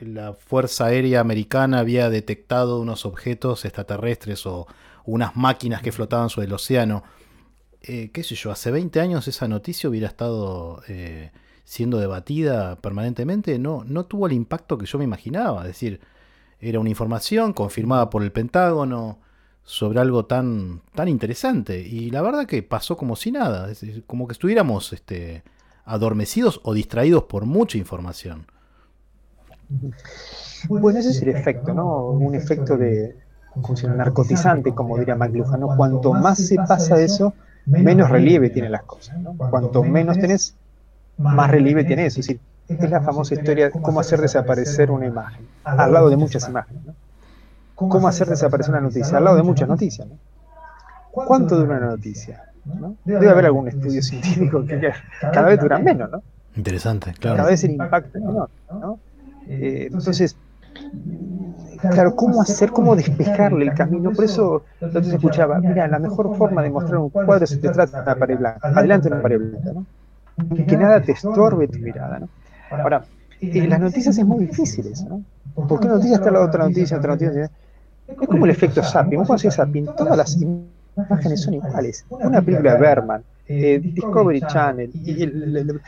la Fuerza Aérea Americana había detectado unos objetos extraterrestres o unas máquinas que flotaban sobre el océano. Eh, qué sé yo, hace 20 años esa noticia hubiera estado eh, siendo debatida permanentemente, no, no tuvo el impacto que yo me imaginaba. Es decir, era una información confirmada por el Pentágono sobre algo tan, tan interesante. Y la verdad que pasó como si nada, como que estuviéramos este, adormecidos o distraídos por mucha información. Bueno, ese es el efecto, ¿no? Un efecto de, funciona narcotizante, como diría McLuhan, ¿no? Cuanto más se pasa de eso, menos relieve tienen las cosas, ¿no? Cuanto menos tenés, más relieve tiene eso. Es decir, es la famosa historia de cómo hacer desaparecer una imagen, al lado de muchas imágenes, ¿no? Cómo hacer desaparecer una noticia, al lado de muchas noticias, ¿no? ¿Cuánto dura una noticia? Debe haber algún estudio científico que cada vez dura menos, ¿no? Interesante, claro. Cada vez el impacto es menor, ¿no? Eh, entonces, claro, ¿cómo hacer, cómo despejarle el camino? Por eso lo se escuchaba, mira, la mejor forma de mostrar un cuadro es que te trata de una pared blanca, adelante una pared blanca, ¿no? Que nada te estorbe tu mirada, ¿no? Ahora, en las noticias es muy difícil eso, ¿no? Porque una noticia está la otra noticia, otra noticia. Es como el efecto zapping. Vos haces zapping, todas las imágenes son iguales. Una película de Berman, eh, Discovery Channel, y el,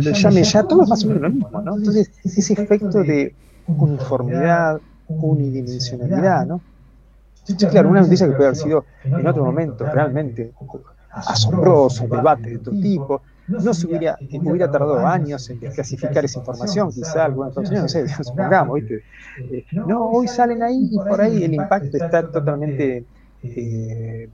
llame ya, todo es más o menos lo mismo, ¿no? Entonces, ese efecto de uniformidad, unidimensionalidad, ¿no? Entonces, claro, una noticia que puede haber sido en otro momento realmente asombroso, debate de todo tipo, no se hubiera, hubiera tardado años en desclasificar esa información, quizá algunos no sé, supongamos, ¿viste? Eh, no, hoy salen ahí y por ahí el impacto está totalmente, eh,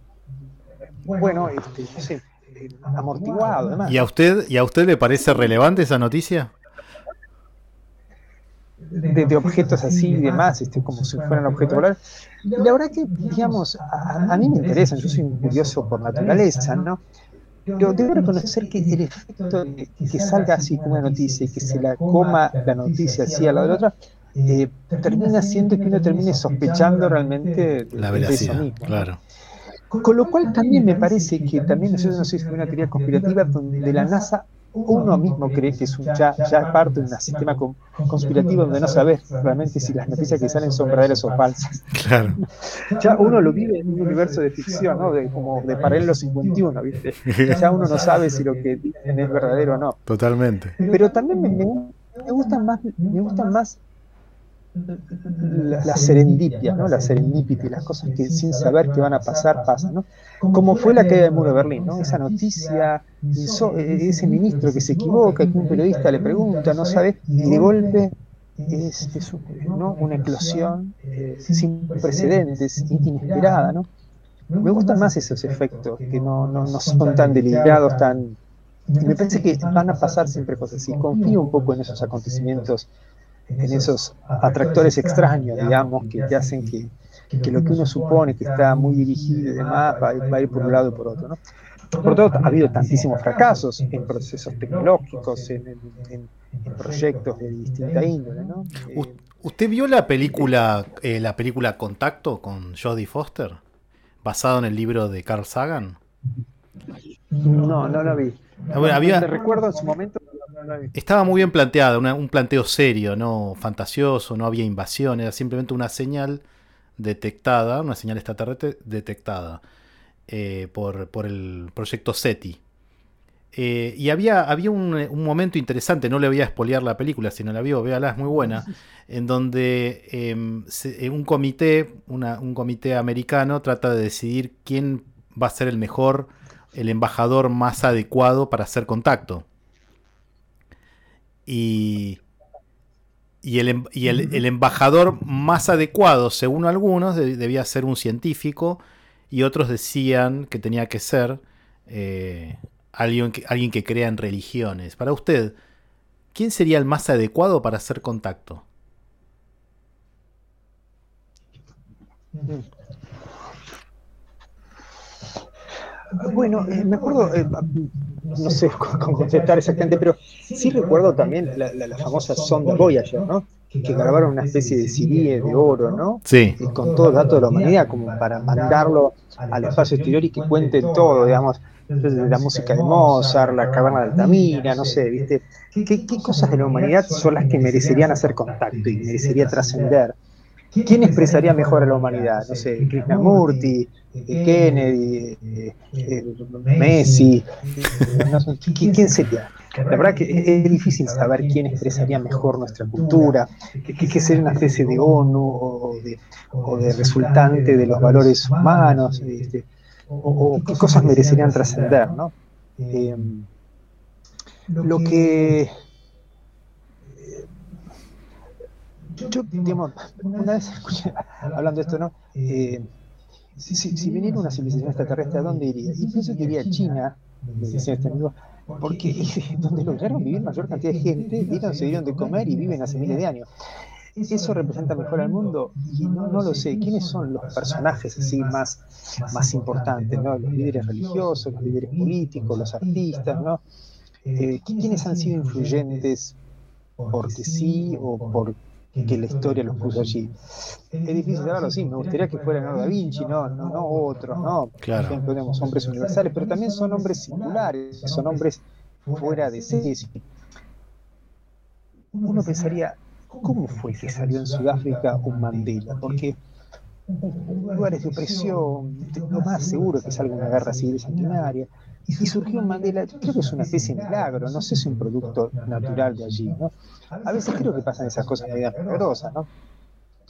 bueno, este, no sé, eh, amortiguado. Además. ¿Y a usted, y a usted le parece relevante esa noticia? De, objetos así y demás, este, como si fueran objetos voladores. La verdad que, digamos, a, a, mí me interesan, yo soy curioso por naturaleza, ¿no? Pero debo reconocer que el efecto de que salga así como una noticia y que se la coma la noticia así a la de la otra, eh, termina haciendo que uno termine sospechando realmente de, la veracidad, eso mismo. Claro. Con lo cual también me parece que también, no sé si es una teoría conspirativa donde la NASA uno mismo cree que es un, ya, ya parte de un sistema conspirativo donde no sabes realmente si las noticias que salen son verdaderas o falsas. Claro. Ya uno lo vive en un universo de ficción, ¿no? De, como de paralelo 51, ¿viste? Ya uno no sabe si lo que dicen es verdadero o no. Totalmente. Pero también me, me gustan más, me gustan más la, serendipia, ¿no? la serendipity, las cosas que sin saber que van a pasar, pasan. ¿no? Como fue la caída del muro de Berlín, ¿no? esa noticia, eh, ese ministro que se equivoca, que un periodista le pregunta, no sabe, y de golpe es, una explosión eh, sin precedentes, inesperada. ¿no? Me gustan más esos efectos, que no, no, no son tan deliberados, tan... me parece que van a pasar siempre cosas así. Confío un poco en esos acontecimientos en esos atractores extraños, digamos, que te hacen que, que lo que uno supone que está muy dirigido y demás va, a ir por un lado y por otro. ¿no? Por todo, ha habido tantísimos fracasos en procesos tecnológicos, en, proyectos de distinta índole. ¿no? ¿Usted vio la película, eh, la película Contacto con Jodie Foster, basado en el libro de Carl Sagan? No, no la vi. Bueno, había... recuerdo en su momento estaba muy bien planteada, un planteo serio, no fantasioso, no había invasión, era simplemente una señal detectada, una señal extraterrestre detectada eh, por, el proyecto SETI. Eh, y había, había un, momento interesante, no le voy a expoliar la película, si no la vio, véala, es muy buena, en donde em, un comité, un comité americano trata de decidir quién va a ser el mejor, el embajador más adecuado para hacer contacto. Y, em, el, embajador más adecuado, según algunos, debía ser un científico y otros decían que tenía que ser eh, alguien, que, alguien que crea en religiones. Para usted, ¿quién sería el más adecuado para hacer contacto? Bueno, eh, me acuerdo, eh, no sé cómo contestar exactamente, pero sí recuerdo también la, famosa sonda Voyager, ¿no? Que grabaron una especie de CD de oro, ¿no? Sí. Y con todo el dato de la humanidad, como para mandarlo al espacio exterior y que cuente todo, digamos, la música de Mozart, la caverna de Altamira, no sé, ¿viste? ¿Qué, ¿Qué cosas de la humanidad son las que merecerían hacer contacto y merecería trascender? ¿Quién expresaría mejor a la humanidad? No sé, Krishnamurti, Kennedy, eh, eh, Messi, ¿quién sería? La verdad que es difícil saber quién expresaría mejor nuestra cultura, qué sería una especie de ONU o de, resultante de los valores humanos, este, o, qué cosas merecerían trascender, ¿no? Eh, lo que yo, digamos, una vez escuché, hablando de esto, ¿no? Eh, si, viniera una civilización extraterrestre, ¿a dónde iría? Y pienso que iría a China, decía este amigo, porque donde lograron vivir mayor cantidad de gente, vieron, se dieron de comer y viven hace miles de años. ¿Eso representa mejor al mundo? Y no, no, lo sé. ¿Quiénes son los personajes así más, más importantes? ¿no? Los líderes religiosos, los líderes políticos, los artistas, ¿no? eh, quiénes han sido influyentes porque sí o porque la historia los puso allí. Es difícil saberlo, sí, me gustaría que fuera Leonardo da Vinci, no, no, no otros, ¿no? Claro. Por ejemplo, tenemos hombres universales, pero también son hombres singulares, son hombres fuera de serie. Uno pensaría, ¿cómo fue que salió en Sudáfrica un Mandela? Porque lugares de opresión, lo más seguro que salga una guerra civil sanguinaria, y surgió un Mandela, creo que es una especie de milagro, no sé si es un producto natural de allí, ¿no? A veces creo que pasan esas cosas medias milagrosas, ¿no?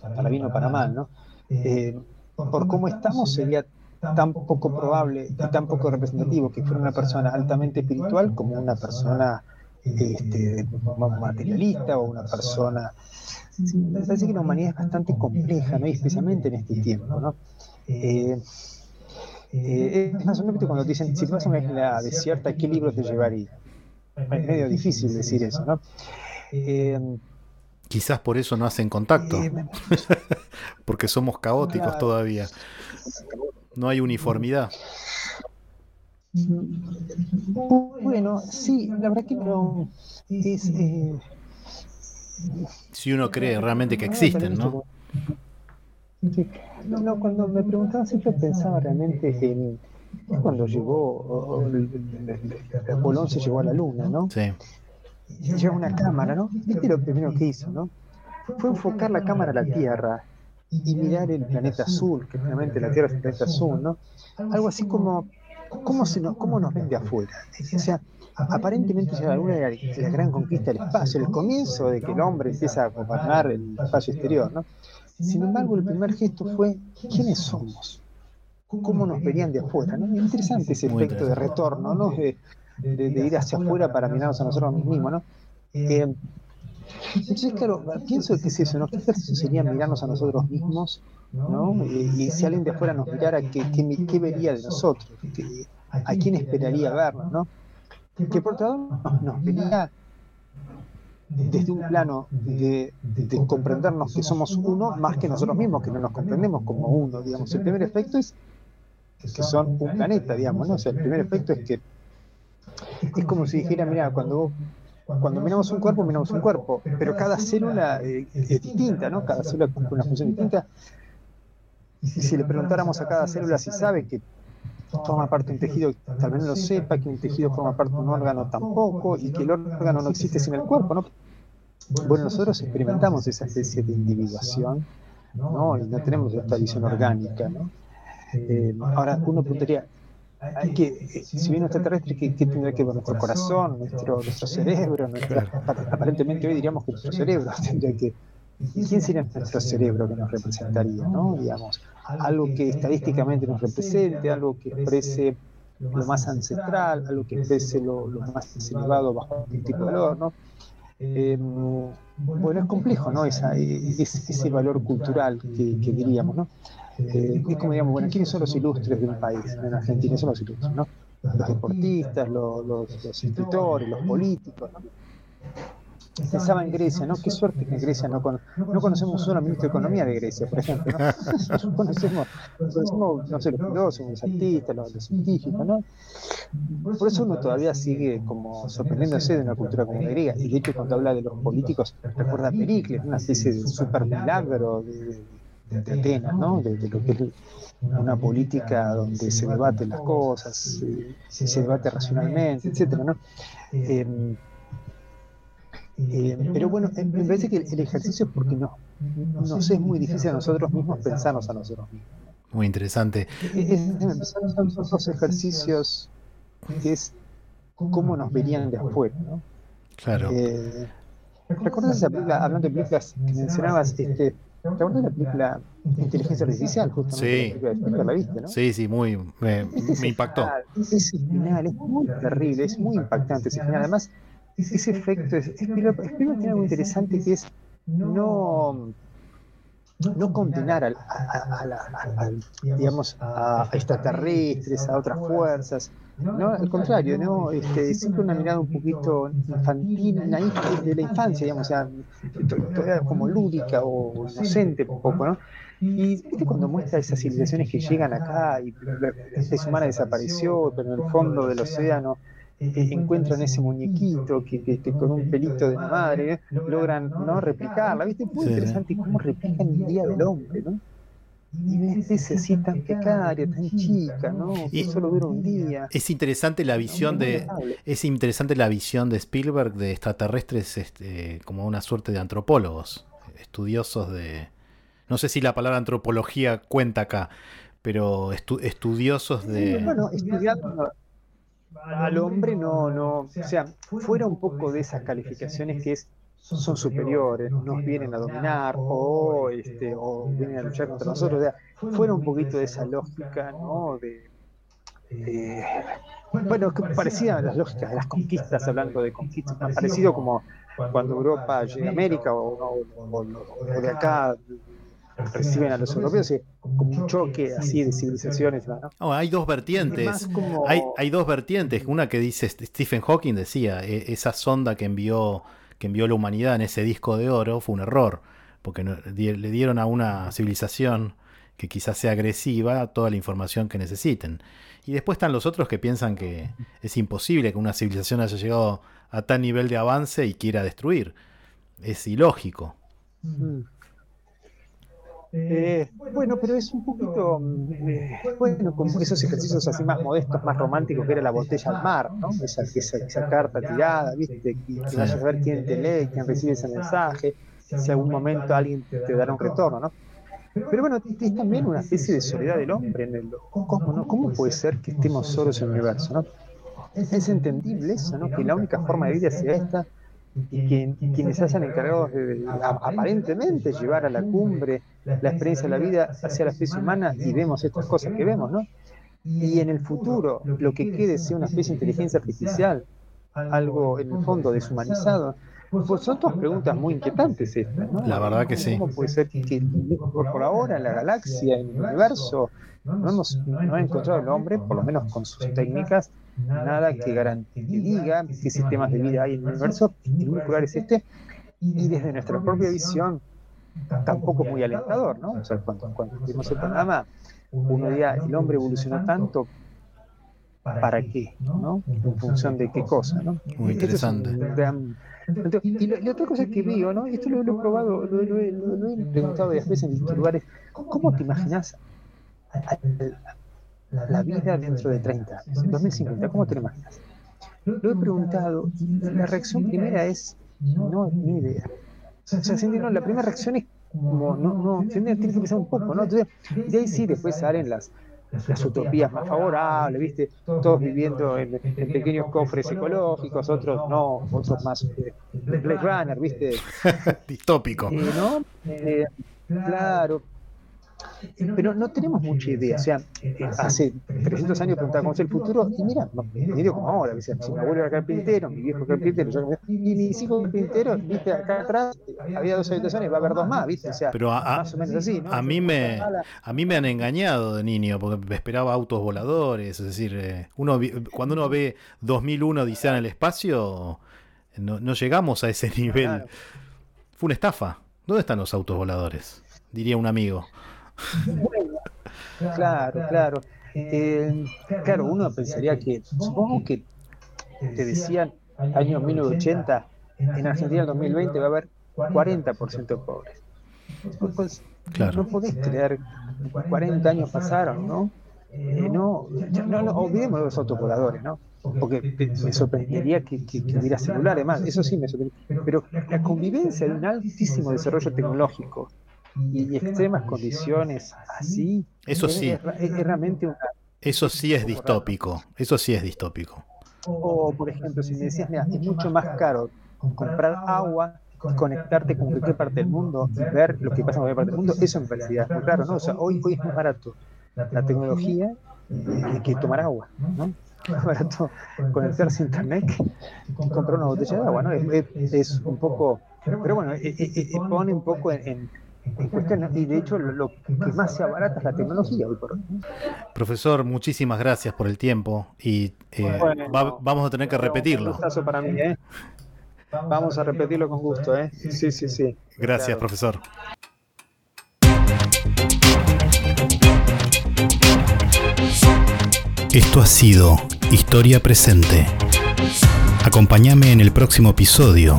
Para bien o para mal, ¿no? Eh, por cómo estamos sería tan poco probable y tan poco representativo que fuera una persona altamente espiritual como una persona este, materialista o una persona... Sí, me parece que la humanidad es bastante compleja, ¿no? y especialmente en este tiempo. ¿no? Eh, eh, es más o menos cuando te dicen, si te vas a una isla desierta, ¿qué libros te llevaría? Es medio difícil decir eso, ¿no? Eh, Quizás por eso no hacen contacto, porque somos caóticos claro. todavía. No hay uniformidad. Bueno, sí, la verdad que no. Es, eh, si uno cree realmente que existen, ¿no? No, no, cuando me preguntaba siempre pensaba realmente en cuando llegó Apolo 11 llegó a la luna, ¿no? Sí. Lleva una cámara, ¿no? ¿Viste lo primero que hizo, no? Fue enfocar la cámara a la Tierra y mirar el planeta azul, que realmente la Tierra es el planeta azul, ¿no? Algo así como cómo, se nos, cómo nos ven de afuera. O sea, aparentemente ya alguna de la, la gran conquista del espacio, el comienzo de que el hombre empieza a gobernar el espacio exterior, ¿no? Sin embargo, el primer gesto fue, ¿quiénes somos? ¿Cómo nos verían de afuera? ¿no? Interesante ese efecto de retorno, ¿no? De, de, de, ir hacia afuera para mirarnos a nosotros mismos, ¿no? Eh, entonces, claro, pienso que es eso, ¿no? ¿Qué ejercicio sería mirarnos a nosotros mismos, ¿no? Y, y si alguien de afuera nos mirara, ¿qué, qué, qué vería de nosotros? ¿Qué, ¿A quién esperaría vernos, no? Que por otro lado nos vería desde un plano de, de, comprendernos que somos uno más que nosotros mismos, que no nos comprendemos como uno, digamos. El primer efecto es que son un planeta, digamos, ¿no? O sea, el primer efecto es que es como si dijera, mira, cuando cuando miramos un cuerpo, miramos un cuerpo, pero cada célula eh, es distinta, ¿no? Cada célula cumple una función distinta. Y si le preguntáramos a cada célula si sabe que forma parte de un tejido, tal vez no lo sepa, que un tejido forma parte de un órgano tampoco, y que el órgano no existe sin el cuerpo, ¿no? Bueno, nosotros experimentamos esa especie de individuación, ¿no? Y no tenemos esta visión orgánica, ¿no? Eh, ahora uno preguntaría, que, eh, si bien extraterrestre, ¿qué, ¿qué, tendrá que ver nuestro corazón, nuestro, nuestro cerebro? Nuestra, aparentemente hoy diríamos que nuestro cerebro tendría que... ¿Quién sería nuestro cerebro que nos representaría? ¿no? Digamos, algo que estadísticamente nos represente, algo que exprese lo más ancestral, algo que exprese lo, lo más elevado bajo un tipo de valor, ¿no? Eh, bueno, es complejo, ¿no? Esa, ese valor cultural que, que diríamos, ¿no? Eh, es como digamos, bueno, ¿quiénes son los ilustres de un país? En Argentina son los ilustres, ¿no? Los deportistas, los, los, los escritores, los políticos, ¿no? Pensaba en Grecia, ¿no? Qué suerte que en Grecia no, con, no conocemos solo al ministro de Economía de Grecia, por ejemplo, ¿no? conocemos, conocemos, no sé, los filósofos, los artistas, los, los, científicos, ¿no? Por eso uno todavía sigue como sorprendiéndose de una cultura como la griega. Y de hecho, cuando habla de los políticos, recuerda a Pericles, una especie de super milagro de, de, de Atenas, ¿no? De, de, lo que es una política donde se debaten las cosas, eh, se debate racionalmente, ¿no? Eh, eh, pero bueno, me parece que el ejercicio es porque no, nos es muy difícil a nosotros mismos pensarnos a nosotros mismos. Muy interesante. Son esos ejercicios que es cómo nos verían de afuera, ¿no? Claro. Eh, ¿Recuerdas esa película, hablando de películas que mencionabas, este, ¿te acuerdas de la película Inteligencia Artificial? Justamente, sí. La, viste, ¿no? Sí, sí, muy, me, me impactó. Ese final es muy terrible, es muy impactante ese final. Además, ese efecto es, Spielberg, tiene algo interesante que es no no condenar al, a, a, a, a, digamos a extraterrestres, a otras fuerzas, no, al contrario, no, este, siempre una mirada un poquito infantil, naif de la infancia, digamos, o sea, todavía como lúdica o inocente un poco, ¿no? Y ¿viste cuando muestra esas civilizaciones que llegan acá y la especie humana desapareció, pero en el fondo del océano encuentran ese muñequito que, con un pelito de madre logran no replicarla. ¿Viste? Es muy interesante cómo replican el día del hombre, ¿no? Y ves así tan precaria, tan chica, ¿no? Que solo dura un día. Es interesante la visión de es interesante la visión de Spielberg de extraterrestres este, como una suerte de antropólogos, estudiosos de no sé si la palabra antropología cuenta acá, pero estudiosos de bueno, estudiando al hombre no no, o sea, fuera un poco de esas calificaciones que es son superiores, nos vienen a dominar o, este, o vienen a luchar contra nosotros. fuera un poquito de esa lógica, ¿no? De, bueno, que parecía a las lógicas de las conquistas, hablando de conquistas, parecido como cuando Europa llega a América o, de acá reciben a los europeos, como un choque así de civilizaciones. ¿no? hay dos vertientes. Hay, hay dos vertientes. Una que dice Stephen Hawking, decía, e, esa sonda que envió que envió la humanidad en ese disco de oro fue un error, porque le dieron a una civilización que quizás sea agresiva toda la información que necesiten. Y después están los otros que piensan que es imposible que una civilización haya llegado a tal nivel de avance y quiera destruir. Es ilógico. Mm. Eh, bueno, pero es un poquito, mm, eh, bueno, como esos ejercicios así más modestos, más románticos, que era la botella al mar, ¿no? Esa, esa, carta tirada, ¿viste? Que, que vayas a ver quién te lee, quién recibe ese mensaje, si algún momento alguien te dará un retorno, ¿no? Pero bueno, es también una especie de soledad del hombre en el ¿no? ¿Cómo puede ser que estemos solos en el universo. Es entendible eso, ¿no? Que la única forma de vida sea esta y que quienes se hayan encargado de, aparentemente llevar a la cumbre la experiencia de la vida hacia la especie humana y vemos estas cosas que vemos, ¿no? Y en el futuro lo que quede sea una especie de inteligencia artificial, algo en el fondo deshumanizado, pues son dos preguntas muy inquietantes estas, ¿no? La verdad que sí. ¿Cómo puede ser que por ahora en la galaxia, en el universo, no, hemos, no ha encontrado el hombre, por lo menos con sus técnicas, nada que, diga qué sistemas de vida hay en el universo, en ningún lugar es este, y desde nuestra propia visión, tampoco muy alentador, ¿no? O sea, cuando, cuando vimos el programa, uno día el hombre evolucionó tanto, ¿para qué? ¿no? En función de qué cosa, ¿no? Muy interesante. y, la otra cosa que digo, ¿no? Esto lo, he probado, lo, he preguntado varias veces en distintos lugares, ¿cómo te imaginas la vida dentro de 30 años, en 2050, ¿cómo te lo imaginas? Lo he preguntado y la reacción primera es, no, ni idea. O sea, no, la primera reacción es como, no, no, tiene que pensar un poco, ¿no? Entonces, de ahí sí, después salen las, las utopías más favorables, ¿viste? Todos viviendo en, pequeños cofres ecológicos, otros no, otros más eh, Blade Runner, ¿viste? Distópico. Eh, ¿no? Eh, claro, pero no tenemos mucha idea. O sea, hace 300 años preguntaba cómo es el futuro y mira, medio como ahora. si mi abuelo era carpintero, mi viejo carpintero, yo, y mis hijos carpinteros, viste, acá atrás había dos habitaciones, va a haber dos más, viste. O sea, Pero a, más o menos así. ¿no? A mí, me, a mí me han engañado de niño porque me esperaba autos voladores. Es decir, eh, uno cuando uno ve 2001 Odisea en el espacio, no, no llegamos a ese nivel. Fue una estafa. ¿Dónde están los autos voladores? Diría un amigo claro, claro. Eh, claro, uno pensaría que, supongo que te decían año 1980, en Argentina en 2020 va a haber 40% de pobres. Pues, claro. No podés creer, 40 años pasaron, ¿no? Eh, no, no, no, olvidemos los autopoladores, ¿no? Porque me sorprendería que, que, que, hubiera celulares más, eso sí me sorprendería. Pero la convivencia de un altísimo desarrollo tecnológico y, extremas condiciones así. Eso sí. Es, realmente una. Eso sí es distópico. Eso sí es distópico. O, por ejemplo, si me decías, mira, es mucho más caro comprar agua conectarte con cualquier parte del mundo y ver lo que pasa en cualquier parte del mundo, eso me parecía muy claro, ¿no? O sea, hoy, hoy es más barato la tecnología que tomar agua, ¿no? Es más barato conectarse a internet que comprar una botella de agua, ¿no? Es, un poco, pero bueno, eh, eh, eh, pone un poco en y de hecho lo, que más se abarata es la tecnología hoy por hoy. Profesor, muchísimas gracias por el tiempo y eh, vamos a tener que repetirlo. Un para mí, ¿eh? Vamos a repetirlo con gusto, ¿eh? Sí, sí, sí. Gracias, profesor. Esto ha sido Historia Presente. Acompáñame en el próximo episodio